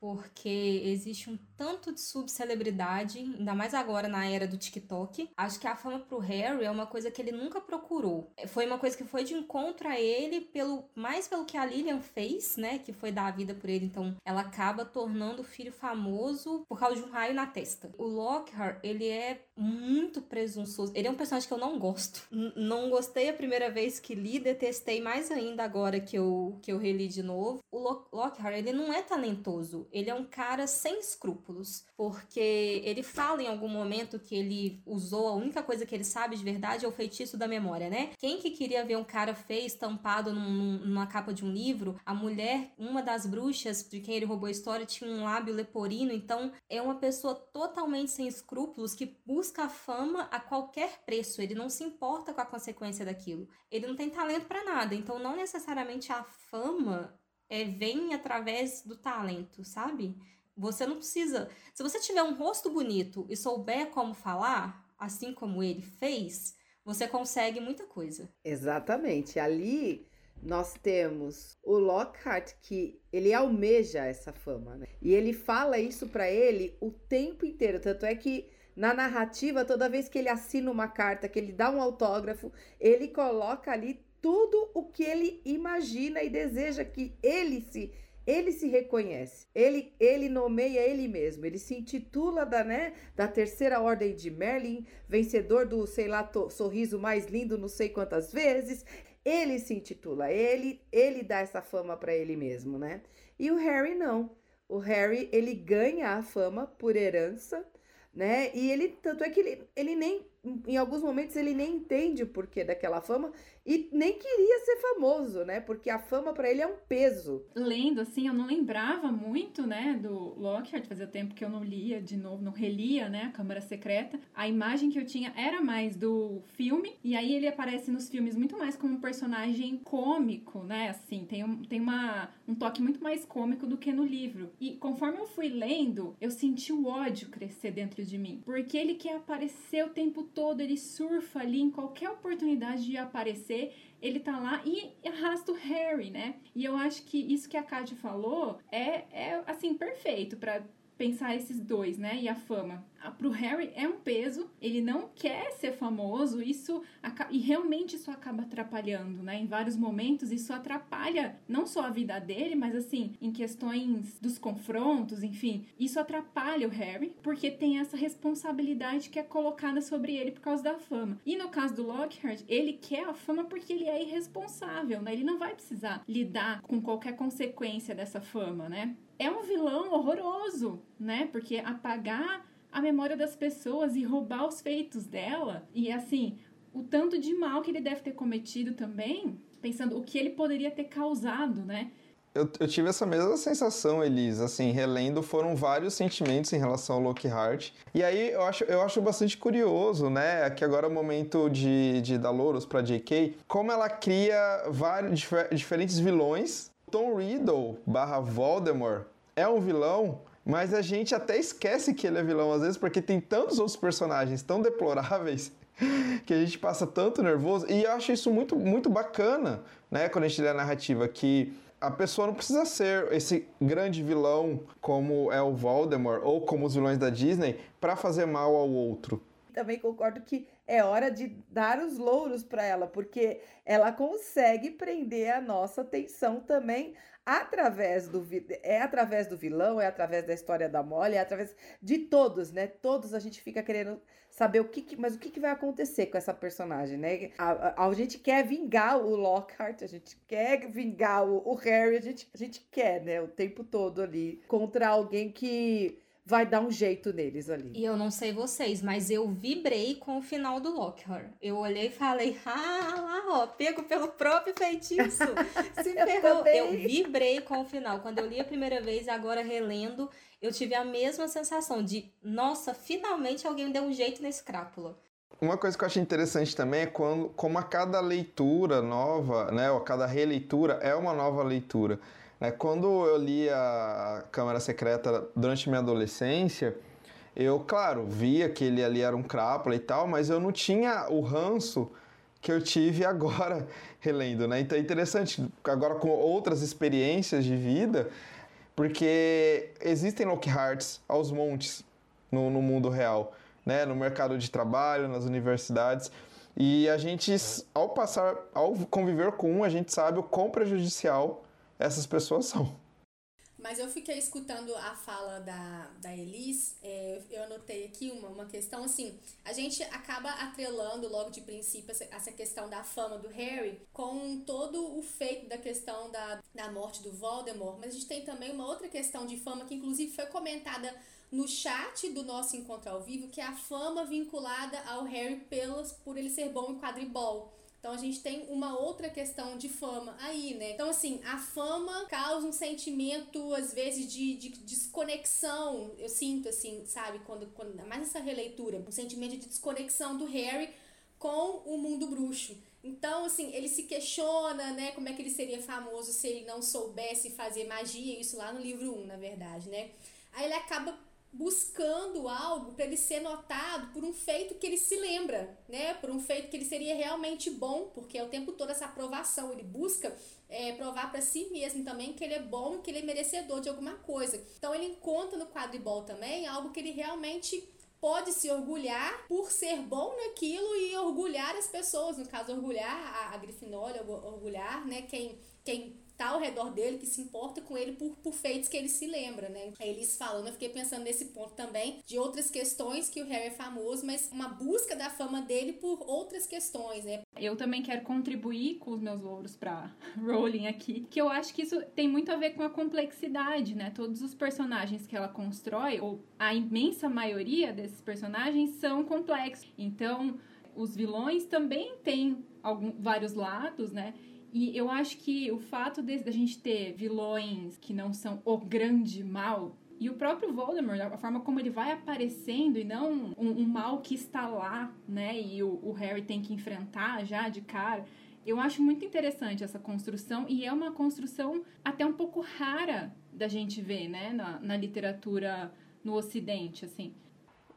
porque existe um tanto de subcelebridade, ainda mais agora na era do TikTok. Acho que a fama pro Harry é uma coisa que ele nunca procurou. Foi uma coisa que foi de encontro a ele pelo mais pelo que a Lilian fez, né, que foi dar a vida por ele. Então, ela acaba tornando o filho famoso por causa de um raio na testa. O Lockhart, ele é muito presunçoso. Ele é um personagem que eu não gosto. N não gostei a primeira vez que li, detestei mais ainda agora que eu que eu reli de novo. O Lockhart, ele não é talentoso ele é um cara sem escrúpulos, porque ele fala em algum momento que ele usou a única coisa que ele sabe de verdade é o feitiço da memória, né? Quem que queria ver um cara feio estampado num, numa capa de um livro? A mulher, uma das bruxas de quem ele roubou a história, tinha um lábio leporino, então é uma pessoa totalmente sem escrúpulos que busca a fama a qualquer preço, ele não se importa com a consequência daquilo. Ele não tem talento para nada, então não necessariamente a fama é, vem através do talento, sabe? Você não precisa. Se você tiver um rosto bonito e souber como falar, assim como ele fez, você consegue muita coisa. Exatamente. Ali nós temos o Lockhart que ele almeja essa fama, né? E ele fala isso para ele o tempo inteiro, tanto é que na narrativa, toda vez que ele assina uma carta, que ele dá um autógrafo, ele coloca ali tudo o que ele imagina e deseja que ele se ele se reconhece, ele, ele nomeia ele mesmo, ele se intitula da, né, da terceira ordem de Merlin, vencedor do, sei lá, to, sorriso mais lindo não sei quantas vezes, ele se intitula, ele, ele dá essa fama para ele mesmo, né? E o Harry não, o Harry, ele ganha a fama por herança, né? E ele, tanto é que ele, ele nem, em alguns momentos, ele nem entende o porquê daquela fama e nem queria ser famoso, né? Porque a fama para ele é um peso. Lendo, assim, eu não lembrava muito, né, do Lockhart, fazia tempo que eu não lia de novo, não relia, né, a Câmara Secreta. A imagem que eu tinha era mais do filme, e aí ele aparece nos filmes muito mais como um personagem cômico, né, assim, tem, um, tem uma, um toque muito mais cômico do que no livro. E conforme eu fui lendo, eu senti o ódio crescer dentro de mim, porque ele quer aparecer o tempo todo, ele surfa ali em qualquer oportunidade de aparecer ele tá lá e arrasta o Harry, né? E eu acho que isso que a Kate falou é, é assim, perfeito para pensar esses dois, né? E a fama pro Harry é um peso, ele não quer ser famoso, isso e realmente isso acaba atrapalhando, né? Em vários momentos isso atrapalha não só a vida dele, mas assim, em questões dos confrontos, enfim, isso atrapalha o Harry, porque tem essa responsabilidade que é colocada sobre ele por causa da fama. E no caso do Lockhart, ele quer a fama porque ele é irresponsável, né? Ele não vai precisar lidar com qualquer consequência dessa fama, né? É um vilão horroroso, né? Porque apagar a memória das pessoas e roubar os feitos dela. E assim, o tanto de mal que ele deve ter cometido também, pensando o que ele poderia ter causado, né? Eu, eu tive essa mesma sensação, Elisa. Assim, relendo, foram vários sentimentos em relação ao Lockhart. E aí eu acho, eu acho bastante curioso, né? Que agora é o momento de, de dar louros pra J.K. Como ela cria vários diferentes vilões. Tom Riddle barra Voldemort é um vilão mas a gente até esquece que ele é vilão às vezes, porque tem tantos outros personagens tão deploráveis que a gente passa tanto nervoso. E eu acho isso muito, muito bacana, né? Quando a gente lê a narrativa, que a pessoa não precisa ser esse grande vilão como é o Voldemort ou como os vilões da Disney para fazer mal ao outro. Também concordo que é hora de dar os louros para ela, porque ela consegue prender a nossa atenção também através do é através do vilão, é através da história da Molly, é através de todos, né? Todos a gente fica querendo saber o que, que mas o que, que vai acontecer com essa personagem, né? A, a, a, gente quer vingar o Lockhart, a gente quer vingar o, o Harry, a gente, a gente quer, né? O tempo todo ali contra alguém que vai dar um jeito neles ali. E eu não sei vocês, mas eu vibrei com o final do Lockhart. Eu olhei e falei, ah, lá, ó, pego pelo próprio feitiço. Se ferrou. Eu, eu vibrei com o final. Quando eu li a primeira vez e agora relendo, eu tive a mesma sensação de, nossa, finalmente alguém deu um jeito nesse crápula. Uma coisa que eu achei interessante também é quando, como a cada leitura nova, né, ou a cada releitura é uma nova leitura. Né? Quando eu li a Câmara Secreta durante minha adolescência, eu, claro, via que ele ali era um crápula e tal, mas eu não tinha o ranço que eu tive agora relendo, né? Então é interessante, agora com outras experiências de vida, porque existem Lockharts aos montes no, no mundo real, né? No mercado de trabalho, nas universidades. E a gente, ao passar, ao conviver com um, a gente sabe o quão prejudicial essas pessoas são. Mas eu fiquei escutando a fala da, da Elis, é, eu anotei aqui uma, uma questão assim, a gente acaba atrelando logo de princípio essa, essa questão da fama do Harry com todo o feito da questão da, da morte do Voldemort, mas a gente tem também uma outra questão de fama que inclusive foi comentada no chat do nosso encontro ao vivo, que é a fama vinculada ao Harry pelos, por ele ser bom em quadribol. Então a gente tem uma outra questão de fama aí, né? Então, assim, a fama causa um sentimento, às vezes, de, de desconexão. Eu sinto, assim, sabe, quando, quando mais essa releitura, um sentimento de desconexão do Harry com o mundo bruxo. Então, assim, ele se questiona, né, como é que ele seria famoso se ele não soubesse fazer magia, isso lá no livro 1, na verdade, né? Aí ele acaba buscando algo para ele ser notado por um feito que ele se lembra, né? Por um feito que ele seria realmente bom, porque é o tempo todo essa aprovação, ele busca é, provar para si mesmo também que ele é bom, que ele é merecedor de alguma coisa. Então ele encontra no quadribol também algo que ele realmente pode se orgulhar por ser bom naquilo e orgulhar as pessoas, no caso orgulhar a, a Grifinória, orgulhar, né, quem quem tá ao redor dele, que se importa com ele por, por feitos que ele se lembra, né? Eles falando, eu fiquei pensando nesse ponto também, de outras questões que o Harry é famoso, mas uma busca da fama dele por outras questões, né? Eu também quero contribuir com os meus louros para Rowling aqui, que eu acho que isso tem muito a ver com a complexidade, né? Todos os personagens que ela constrói, ou a imensa maioria desses personagens, são complexos. Então, os vilões também têm algum, vários lados, né? E eu acho que o fato de, a gente ter vilões que não são o grande mal e o próprio Voldemort, a forma como ele vai aparecendo e não um, um mal que está lá, né? E o, o, Harry tem que enfrentar já de cara. Eu acho muito interessante essa construção e é uma construção até um pouco rara da gente ver, né? Na, na literatura no Ocidente, assim.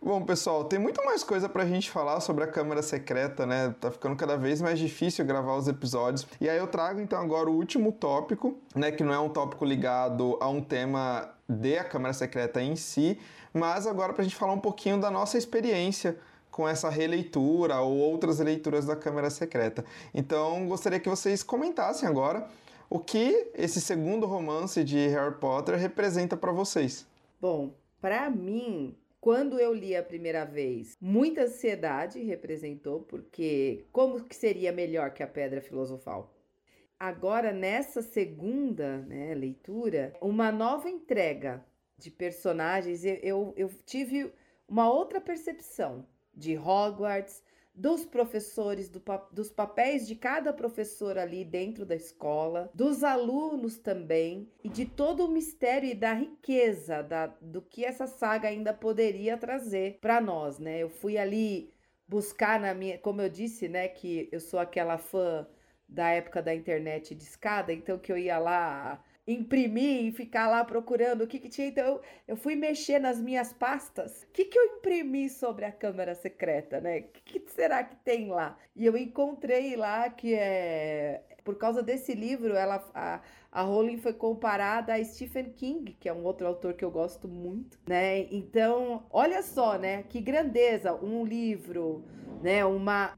Bom, pessoal, tem muito mais coisa pra gente falar sobre a Câmara Secreta, né? Tá ficando cada vez mais difícil gravar os episódios. E aí eu trago então agora o último tópico, né? Que não é um tópico ligado a um tema de a Câmara Secreta em si, mas agora pra gente falar um pouquinho da nossa experiência com essa releitura ou outras leituras da Câmara Secreta. Então, gostaria que vocês comentassem agora o que esse segundo romance de Harry Potter representa para vocês. Bom, para mim, quando eu li a primeira vez, muita ansiedade representou, porque como que seria melhor que a Pedra Filosofal? Agora, nessa segunda né, leitura, uma nova entrega de personagens, eu, eu, eu tive uma outra percepção de Hogwarts, dos professores, do, dos papéis de cada professor ali dentro da escola, dos alunos também, e de todo o mistério e da riqueza da, do que essa saga ainda poderia trazer para nós, né? Eu fui ali buscar na minha, como eu disse, né, que eu sou aquela fã da época da internet de escada, então que eu ia lá imprimir e ficar lá procurando o que, que tinha. Então, eu, fui mexer nas minhas pastas. O que, que eu imprimi sobre a Câmara Secreta, né? O que, que será que tem lá? E eu encontrei lá que é. Por causa desse livro, ela, a, a Rowling foi comparada a Stephen King, que é um outro autor que eu gosto muito, né? Então, olha só, né? Que grandeza! Um livro, né? Uma,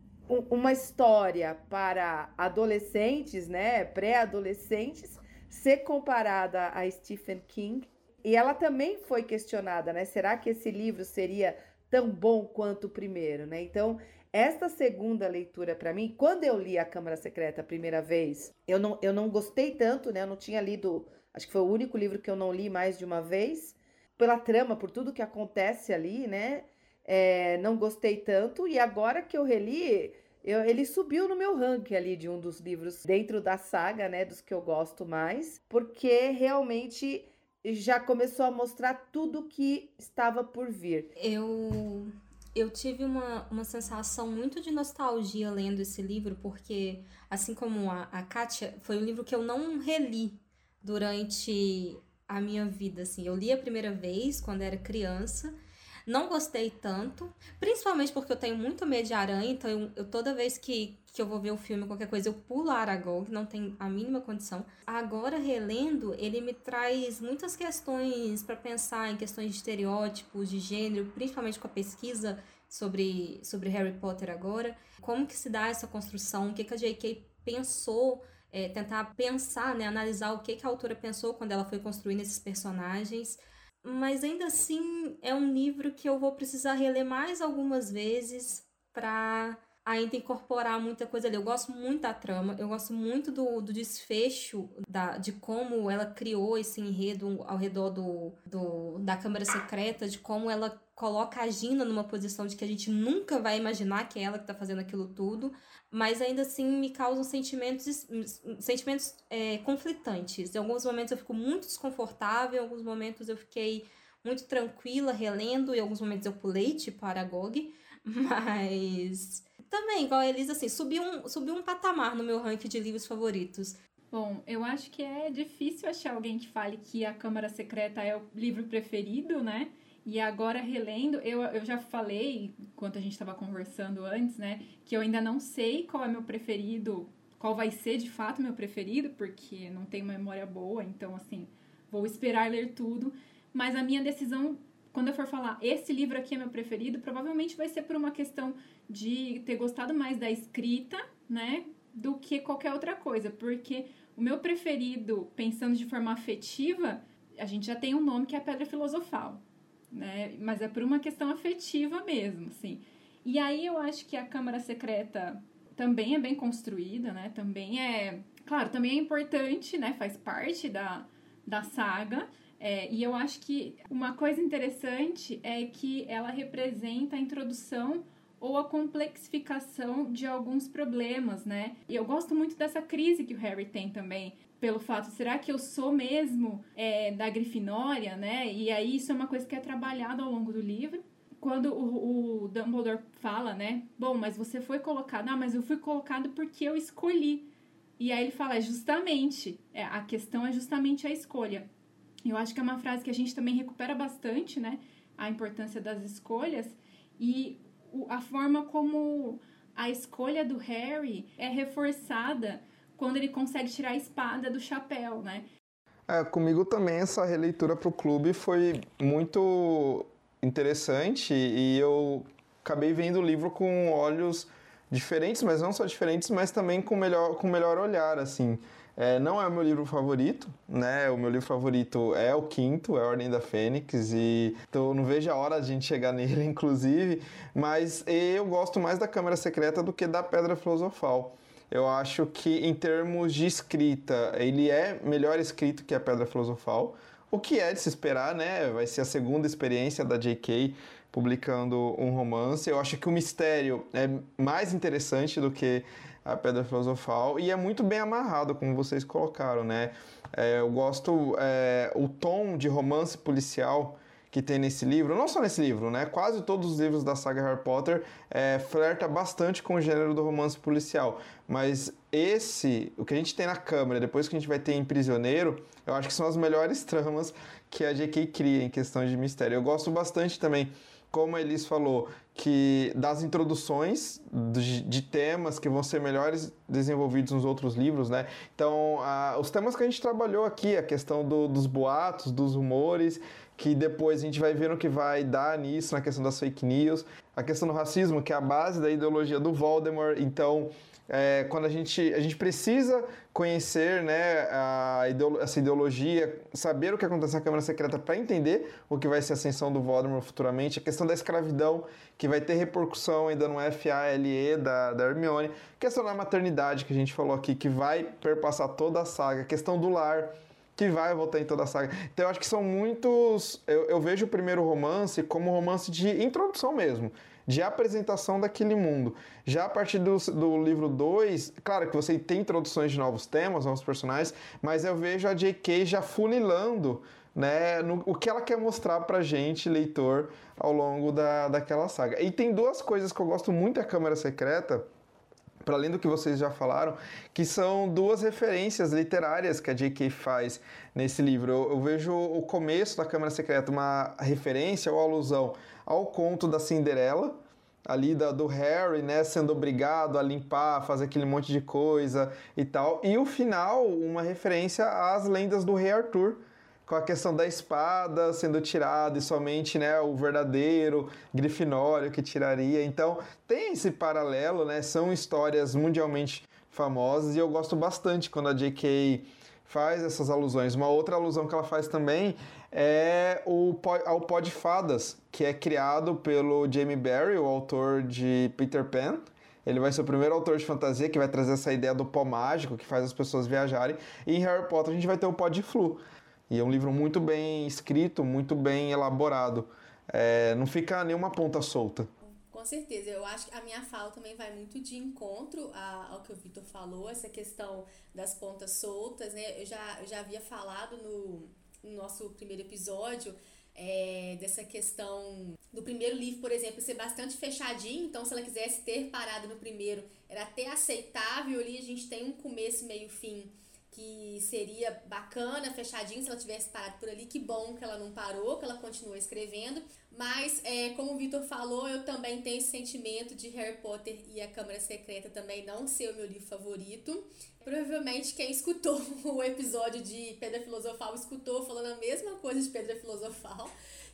uma história para adolescentes, né? Pré-adolescentes, ser comparada a Stephen King. E ela também foi questionada, né? Será que esse livro seria tão bom quanto o primeiro, né? Então, esta segunda leitura para mim, quando eu li A Câmara Secreta a primeira vez, eu não, eu não gostei tanto, né? Eu não tinha lido, acho que foi o único livro que eu não li mais de uma vez. pela trama, por tudo que acontece ali, né? É, não gostei tanto. E agora que eu reli, eu, ele subiu no meu ranking ali de um dos livros dentro da saga, né? Dos que eu gosto mais, porque realmente já começou a mostrar tudo que estava por vir. Eu eu tive uma, uma sensação muito de nostalgia lendo esse livro, porque, assim como a, a Kátia, foi um livro que eu não reli durante a minha vida. Assim. Eu li a primeira vez quando era criança, não gostei tanto, principalmente porque eu tenho muito medo de aranha, então eu, eu toda vez que, que eu vou ver um filme, qualquer coisa, eu pulo a Aragog, não tem a mínima condição. Agora, relendo, ele me traz muitas questões para pensar em questões de estereótipos, de gênero, principalmente com a pesquisa sobre, sobre Harry Potter agora. Como que se dá essa construção, o que, que a J.K. pensou é, tentar pensar, né, analisar o que, que a autora pensou quando ela foi construindo esses personagens mas ainda assim é um livro que eu vou precisar reler mais algumas vezes para ainda incorporar muita coisa ali. Eu gosto muito da trama, eu gosto muito do, do desfecho da, de como ela criou esse enredo ao redor do, do, da Câmara Secreta, de como ela coloca a Gina numa posição de que a gente nunca vai imaginar que é ela que está fazendo aquilo tudo, mas ainda assim me causam sentimentos, sentimentos é, conflitantes. Em alguns momentos eu fico muito desconfortável, em alguns momentos eu fiquei muito tranquila relendo, em alguns momentos eu pulei, tipo Aragog, mas também, igual a Elisa, assim, subiu um, subiu um patamar no meu ranking de livros favoritos. Bom, eu acho que é difícil achar alguém que fale que A Câmara Secreta é o livro preferido, né? E agora, relendo, eu, eu já falei, enquanto a gente estava conversando antes, né, que eu ainda não sei qual é meu preferido, qual vai ser de fato meu preferido, porque não tenho memória boa, então, assim, vou esperar ler tudo. Mas a minha decisão, quando eu for falar esse livro aqui é meu preferido, provavelmente vai ser por uma questão de ter gostado mais da escrita, né, do que qualquer outra coisa, porque o meu preferido, pensando de forma afetiva, a gente já tem um nome que é a Pedra Filosofal né? Mas é por uma questão afetiva mesmo, assim. E aí eu acho que a Câmara Secreta também é bem construída, né? Também é, claro, também é importante, né? Faz parte da, da saga. É, e eu acho que uma coisa interessante é que ela representa a introdução ou a complexificação de alguns problemas, né? E eu gosto muito dessa crise que o Harry tem também, pelo fato, será que eu sou mesmo é, da Grifinória, né? E aí isso é uma coisa que é trabalhada ao longo do livro. Quando o, o Dumbledore fala, né? Bom, mas você foi colocado. Ah, mas eu fui colocado porque eu escolhi. E aí ele fala, é justamente, é, a questão é justamente a escolha. Eu acho que é uma frase que a gente também recupera bastante, né? A importância das escolhas e a forma como a escolha do Harry é reforçada quando ele consegue tirar a espada do chapéu, né? É, comigo também essa releitura para o clube foi muito interessante e eu acabei vendo o livro com olhos diferentes, mas não só diferentes, mas também com melhor com melhor olhar assim. É, não é o meu livro favorito, né? O meu livro favorito é o quinto, é a Ordem da Fênix, e então não vejo a hora de a gente chegar nele, inclusive, mas eu gosto mais da Câmara Secreta do que da Pedra Filosofal. Eu acho que, em termos de escrita, ele é melhor escrito que a Pedra Filosofal, o que é de se esperar, né? Vai ser a segunda experiência da J.K. publicando um romance. Eu acho que o mistério é mais interessante do que a Pedra Filosofal e é muito bem amarrado, como vocês colocaram, né? É, eu gosto é, o tom de romance policial que tem nesse livro, não só nesse livro, né? Quase todos os livros da saga Harry Potter é, flerta bastante com o gênero do romance policial. Mas esse, o que a gente tem na Câmara, depois que a gente vai ter em Prisioneiro, eu acho que são as melhores tramas que a J.K. cria em questão de mistério. Eu gosto bastante também como a Elis falou, que das introduções de, de, temas que vão ser melhores desenvolvidos nos outros livros, né? Então, a, os temas que a gente trabalhou aqui, a questão do, dos boatos, dos rumores, que depois a gente vai ver o que vai dar nisso, na questão das fake news, a questão do racismo, que é a base da ideologia do Voldemort. Então, é, quando a gente, a gente precisa conhecer né, a ideolo essa ideologia, saber o que acontece na Câmara Secreta para entender o que vai ser a ascensão do Voldemort futuramente, a questão da escravidão, que vai ter repercussão ainda no FALE da, da Hermione, a questão da maternidade que a gente falou aqui, que vai perpassar toda a saga, a questão do lar, que vai voltar em toda a saga. Então eu acho que são muitos. Eu, eu vejo o primeiro romance como romance de introdução mesmo de apresentação daquele mundo. Já a partir do, do livro 2, claro que você tem introduções de novos temas, novos personagens, mas eu vejo a J.K. já funilando né, no, o que ela quer mostrar pra gente, leitor, ao longo da, daquela saga. E tem duas coisas que eu gosto muito da Câmara Secreta, para além do que vocês já falaram, que são duas referências literárias que a J.K. faz nesse livro. Eu, eu, vejo o começo da Câmara Secreta uma referência ou alusão ao conto da Cinderela, ali da, do Harry, né, sendo obrigado a limpar, fazer aquele monte de coisa e tal. E o final, uma referência às lendas do Rei Arthur, com a questão da espada sendo tirada e somente né, o verdadeiro Grifinório que tiraria. Então tem esse paralelo, né? São histórias mundialmente famosas e eu gosto bastante quando a J.K. faz essas alusões. Uma outra alusão que ela faz também é o, ao Pó de Fadas, que é criado pelo Jamie Barry, o autor de Peter Pan. Ele vai ser o primeiro autor de fantasia que vai trazer essa ideia do pó mágico, que faz as pessoas viajarem. E em Harry Potter a gente vai ter o pó de flu. E é um livro muito bem escrito, muito bem elaborado. É, não fica nenhuma ponta solta. Com certeza, eu acho que a minha fala também vai muito de encontro ao que o Vitor falou, essa questão das pontas soltas, né? Eu já, eu já havia falado no, no nosso primeiro episódio é, dessa questão do primeiro livro, por exemplo, ser bastante fechadinho, então se ela quisesse ter parado no primeiro, era até aceitável ali, a gente tem um começo, meio fim que seria bacana, fechadinho, se ela tivesse parado por ali. Que bom que ela não parou, que ela continuou escrevendo. Mas, é, como o Vitor falou, eu também tenho esse sentimento de Harry Potter e a Câmara Secreta também não ser o meu livro favorito. Provavelmente quem escutou o episódio de Pedra Filosofal escutou falando a mesma coisa de Pedra Filosofal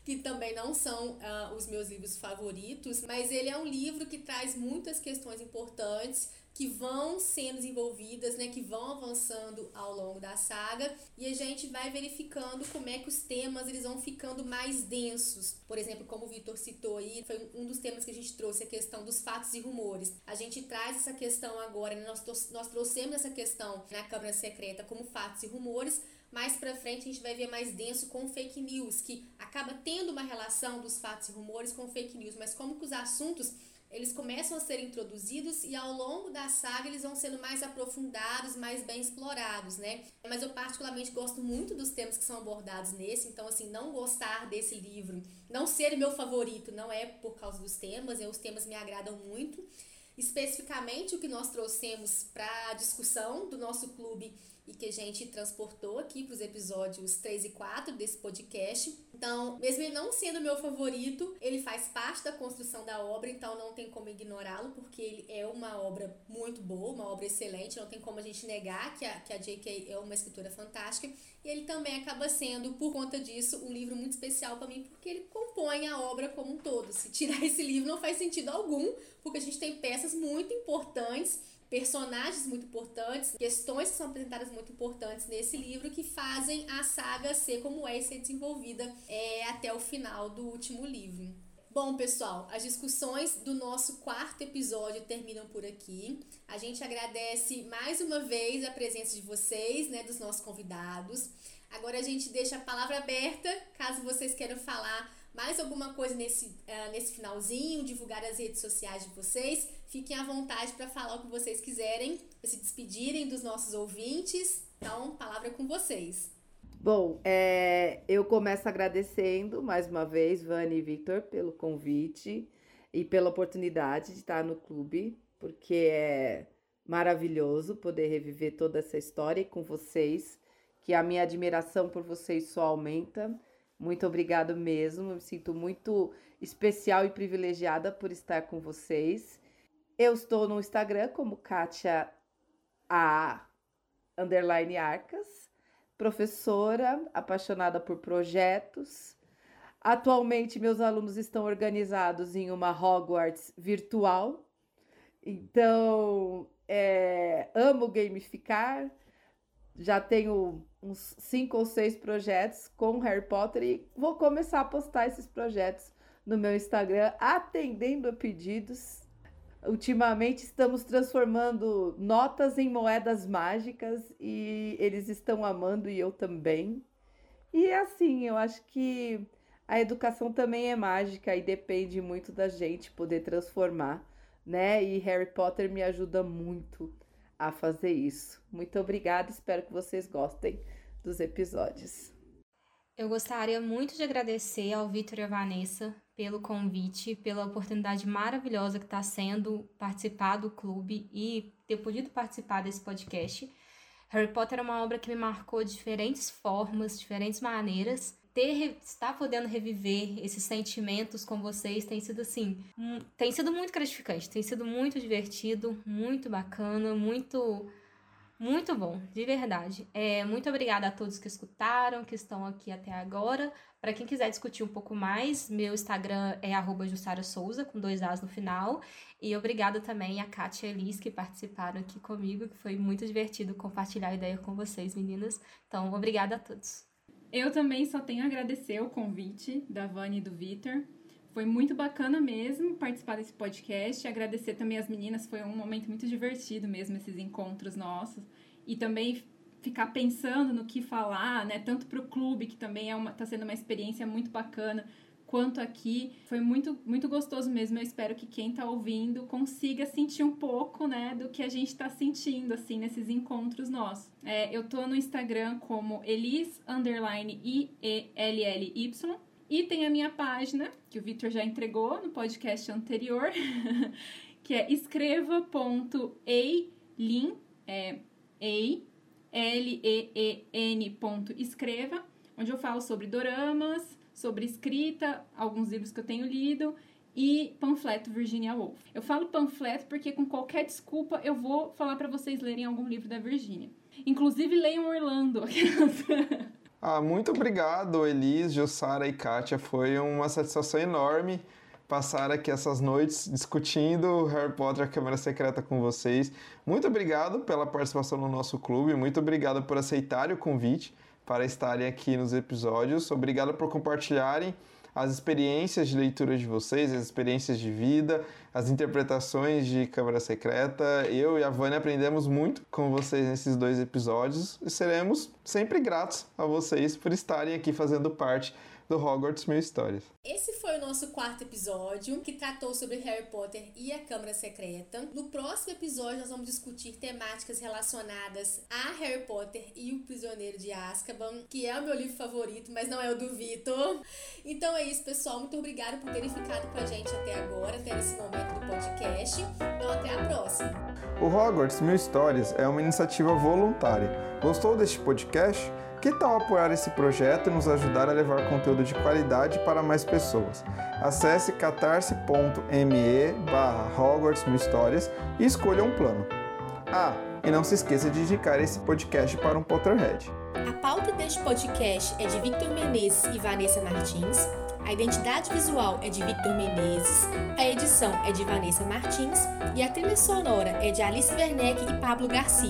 que também não são uh, os meus livros favoritos, mas ele é um livro que traz muitas questões importantes que vão sendo desenvolvidas, né, que vão avançando ao longo da saga e a gente vai verificando como é que os temas eles vão ficando mais densos. Por exemplo, como o Vitor citou aí, foi um dos temas que a gente trouxe a questão dos fatos e rumores. A gente traz essa questão agora, né, nós, nós trouxemos essa questão na Câmara Secreta como fatos e rumores, mais para frente a gente vai ver mais denso com fake news, que acaba tendo uma relação dos fatos e rumores com fake news, mas como que os assuntos eles começam a ser introduzidos e ao longo da saga eles vão sendo mais aprofundados, mais bem explorados, né? Mas eu particularmente gosto muito dos temas que são abordados nesse, então assim, não gostar desse livro, não ser meu favorito, não é por causa dos temas, os temas me agradam muito. Especificamente o que nós trouxemos para discussão do nosso clube e que a gente transportou aqui para os episódios 3 e 4 desse podcast. Então, mesmo ele não sendo meu favorito, ele faz parte da construção da obra, então não tem como ignorá-lo, porque ele é uma obra muito boa, uma obra excelente, não tem como a gente negar que a, que a J.K. é uma escritora fantástica. E ele também acaba sendo, por conta disso, um livro muito especial para mim, porque ele compõe a obra como um todo. Se tirar esse livro não faz sentido algum, porque a gente tem peças muito importantes personagens muito importantes, questões que são apresentadas muito importantes nesse livro que fazem a saga ser como é e ser desenvolvida é, até o final do último livro. Bom, pessoal, as discussões do nosso quarto episódio terminam por aqui. A gente agradece mais uma vez a presença de vocês, né, dos nossos convidados. Agora a gente deixa a palavra aberta, caso vocês queiram falar mais alguma coisa nesse, uh, nesse finalzinho, divulgar as redes sociais de vocês. Fiquem à vontade para falar o que vocês quiserem, se despedirem dos nossos ouvintes. Então, palavra com vocês. Bom, é, eu começo agradecendo mais uma vez, Vani e Victor, pelo convite e pela oportunidade de estar no clube, porque é maravilhoso poder reviver toda essa história com vocês, que a minha admiração por vocês só aumenta. Muito obrigado mesmo. Eu me sinto muito especial e privilegiada por estar com vocês. Eu estou no Instagram como Kátia A underline Arcas, professora, apaixonada por projetos. Atualmente, meus alunos estão organizados em uma Hogwarts virtual. Então, é, amo gamificar. Já tenho uns cinco ou seis projetos com Harry Potter e vou começar a postar esses projetos no meu Instagram, atendendo a pedidos. Ultimamente estamos transformando notas em moedas mágicas e eles estão amando e eu também. E assim, eu acho que a educação também é mágica e depende muito da gente poder transformar, né? E Harry Potter me ajuda muito a fazer isso. Muito obrigada, espero que vocês gostem dos episódios. Eu gostaria muito de agradecer ao Vitor e a Vanessa pelo convite, pela oportunidade maravilhosa que está sendo participar do clube e ter podido participar desse podcast. Harry Potter é uma obra que me marcou de diferentes formas, diferentes maneiras. Ter, estar podendo reviver esses sentimentos com vocês tem sido assim, tem sido muito gratificante, tem sido muito divertido, muito bacana, muito muito bom, de verdade. É, muito obrigada a todos que escutaram, que estão aqui até agora. Para quem quiser discutir um pouco mais, meu Instagram é Jussara Souza, com dois As no final. E obrigada também a Kátia e a Elis que participaram aqui comigo, que foi muito divertido compartilhar a ideia com vocês, meninas. Então, obrigada a todos. Eu também só tenho a agradecer o convite da Vani e do Vitor. Foi muito bacana mesmo participar desse podcast. Agradecer também as meninas, foi um momento muito divertido mesmo, esses encontros nossos. E também ficar pensando no que falar, né? Tanto para o clube, que também é uma, tá sendo uma experiência muito bacana, quanto aqui. Foi muito, muito gostoso mesmo. Eu espero que quem está ouvindo consiga sentir um pouco, né, do que a gente está sentindo, assim, nesses encontros nossos. É, eu tô no Instagram como Elis, underline I-E-L-L-Y. E tem a minha página, que o Victor já entregou no podcast anterior, que é escreva.eilin, é ei, L-E-E-N escreva, onde eu falo sobre doramas, sobre escrita, alguns livros que eu tenho lido e panfleto Virginia Woolf. Eu falo panfleto porque com qualquer desculpa eu vou falar para vocês lerem algum livro da Virginia. Inclusive leiam Orlando. Ah, muito obrigado, Elis, Jussara e Kátia. Foi uma satisfação enorme passar aqui essas noites discutindo Harry Potter, a Câmara Secreta com vocês. Muito obrigado pela participação no nosso clube, muito obrigado por aceitarem o convite para estarem aqui nos episódios. Obrigado por compartilharem as experiências de leitura de vocês, as experiências de vida, as interpretações de Câmara Secreta. Eu e a Vânia aprendemos muito com vocês nesses dois episódios e seremos sempre gratos a vocês por estarem aqui fazendo parte do Hogwarts Mil Histórias. Esse foi o nosso quarto episódio, que tratou sobre Harry Potter e a Câmara Secreta. No próximo episódio, nós vamos discutir temáticas relacionadas a Harry Potter e o Prisioneiro de Azkaban, que é o meu livro favorito, mas não é o do Vitor. Então é isso, pessoal. Muito obrigada por terem ficado com a gente até agora, até esse momento do podcast. Então, até a próxima. O Hogwarts Mil Histórias é uma iniciativa voluntária. Gostou deste podcast? Que tal apoiar esse projeto e nos ajudar a levar conteúdo de qualidade para mais pessoas? Acesse catarse.me barra Hogwarts Histórias e escolha um plano. Ah, e não se esqueça de indicar esse podcast para um Potterhead. A pauta deste podcast é de Victor Menezes e Vanessa Martins. A identidade visual é de Victor Menezes, a edição é de Vanessa Martins e a trilha sonora é de Alice Werneck e Pablo Garcia.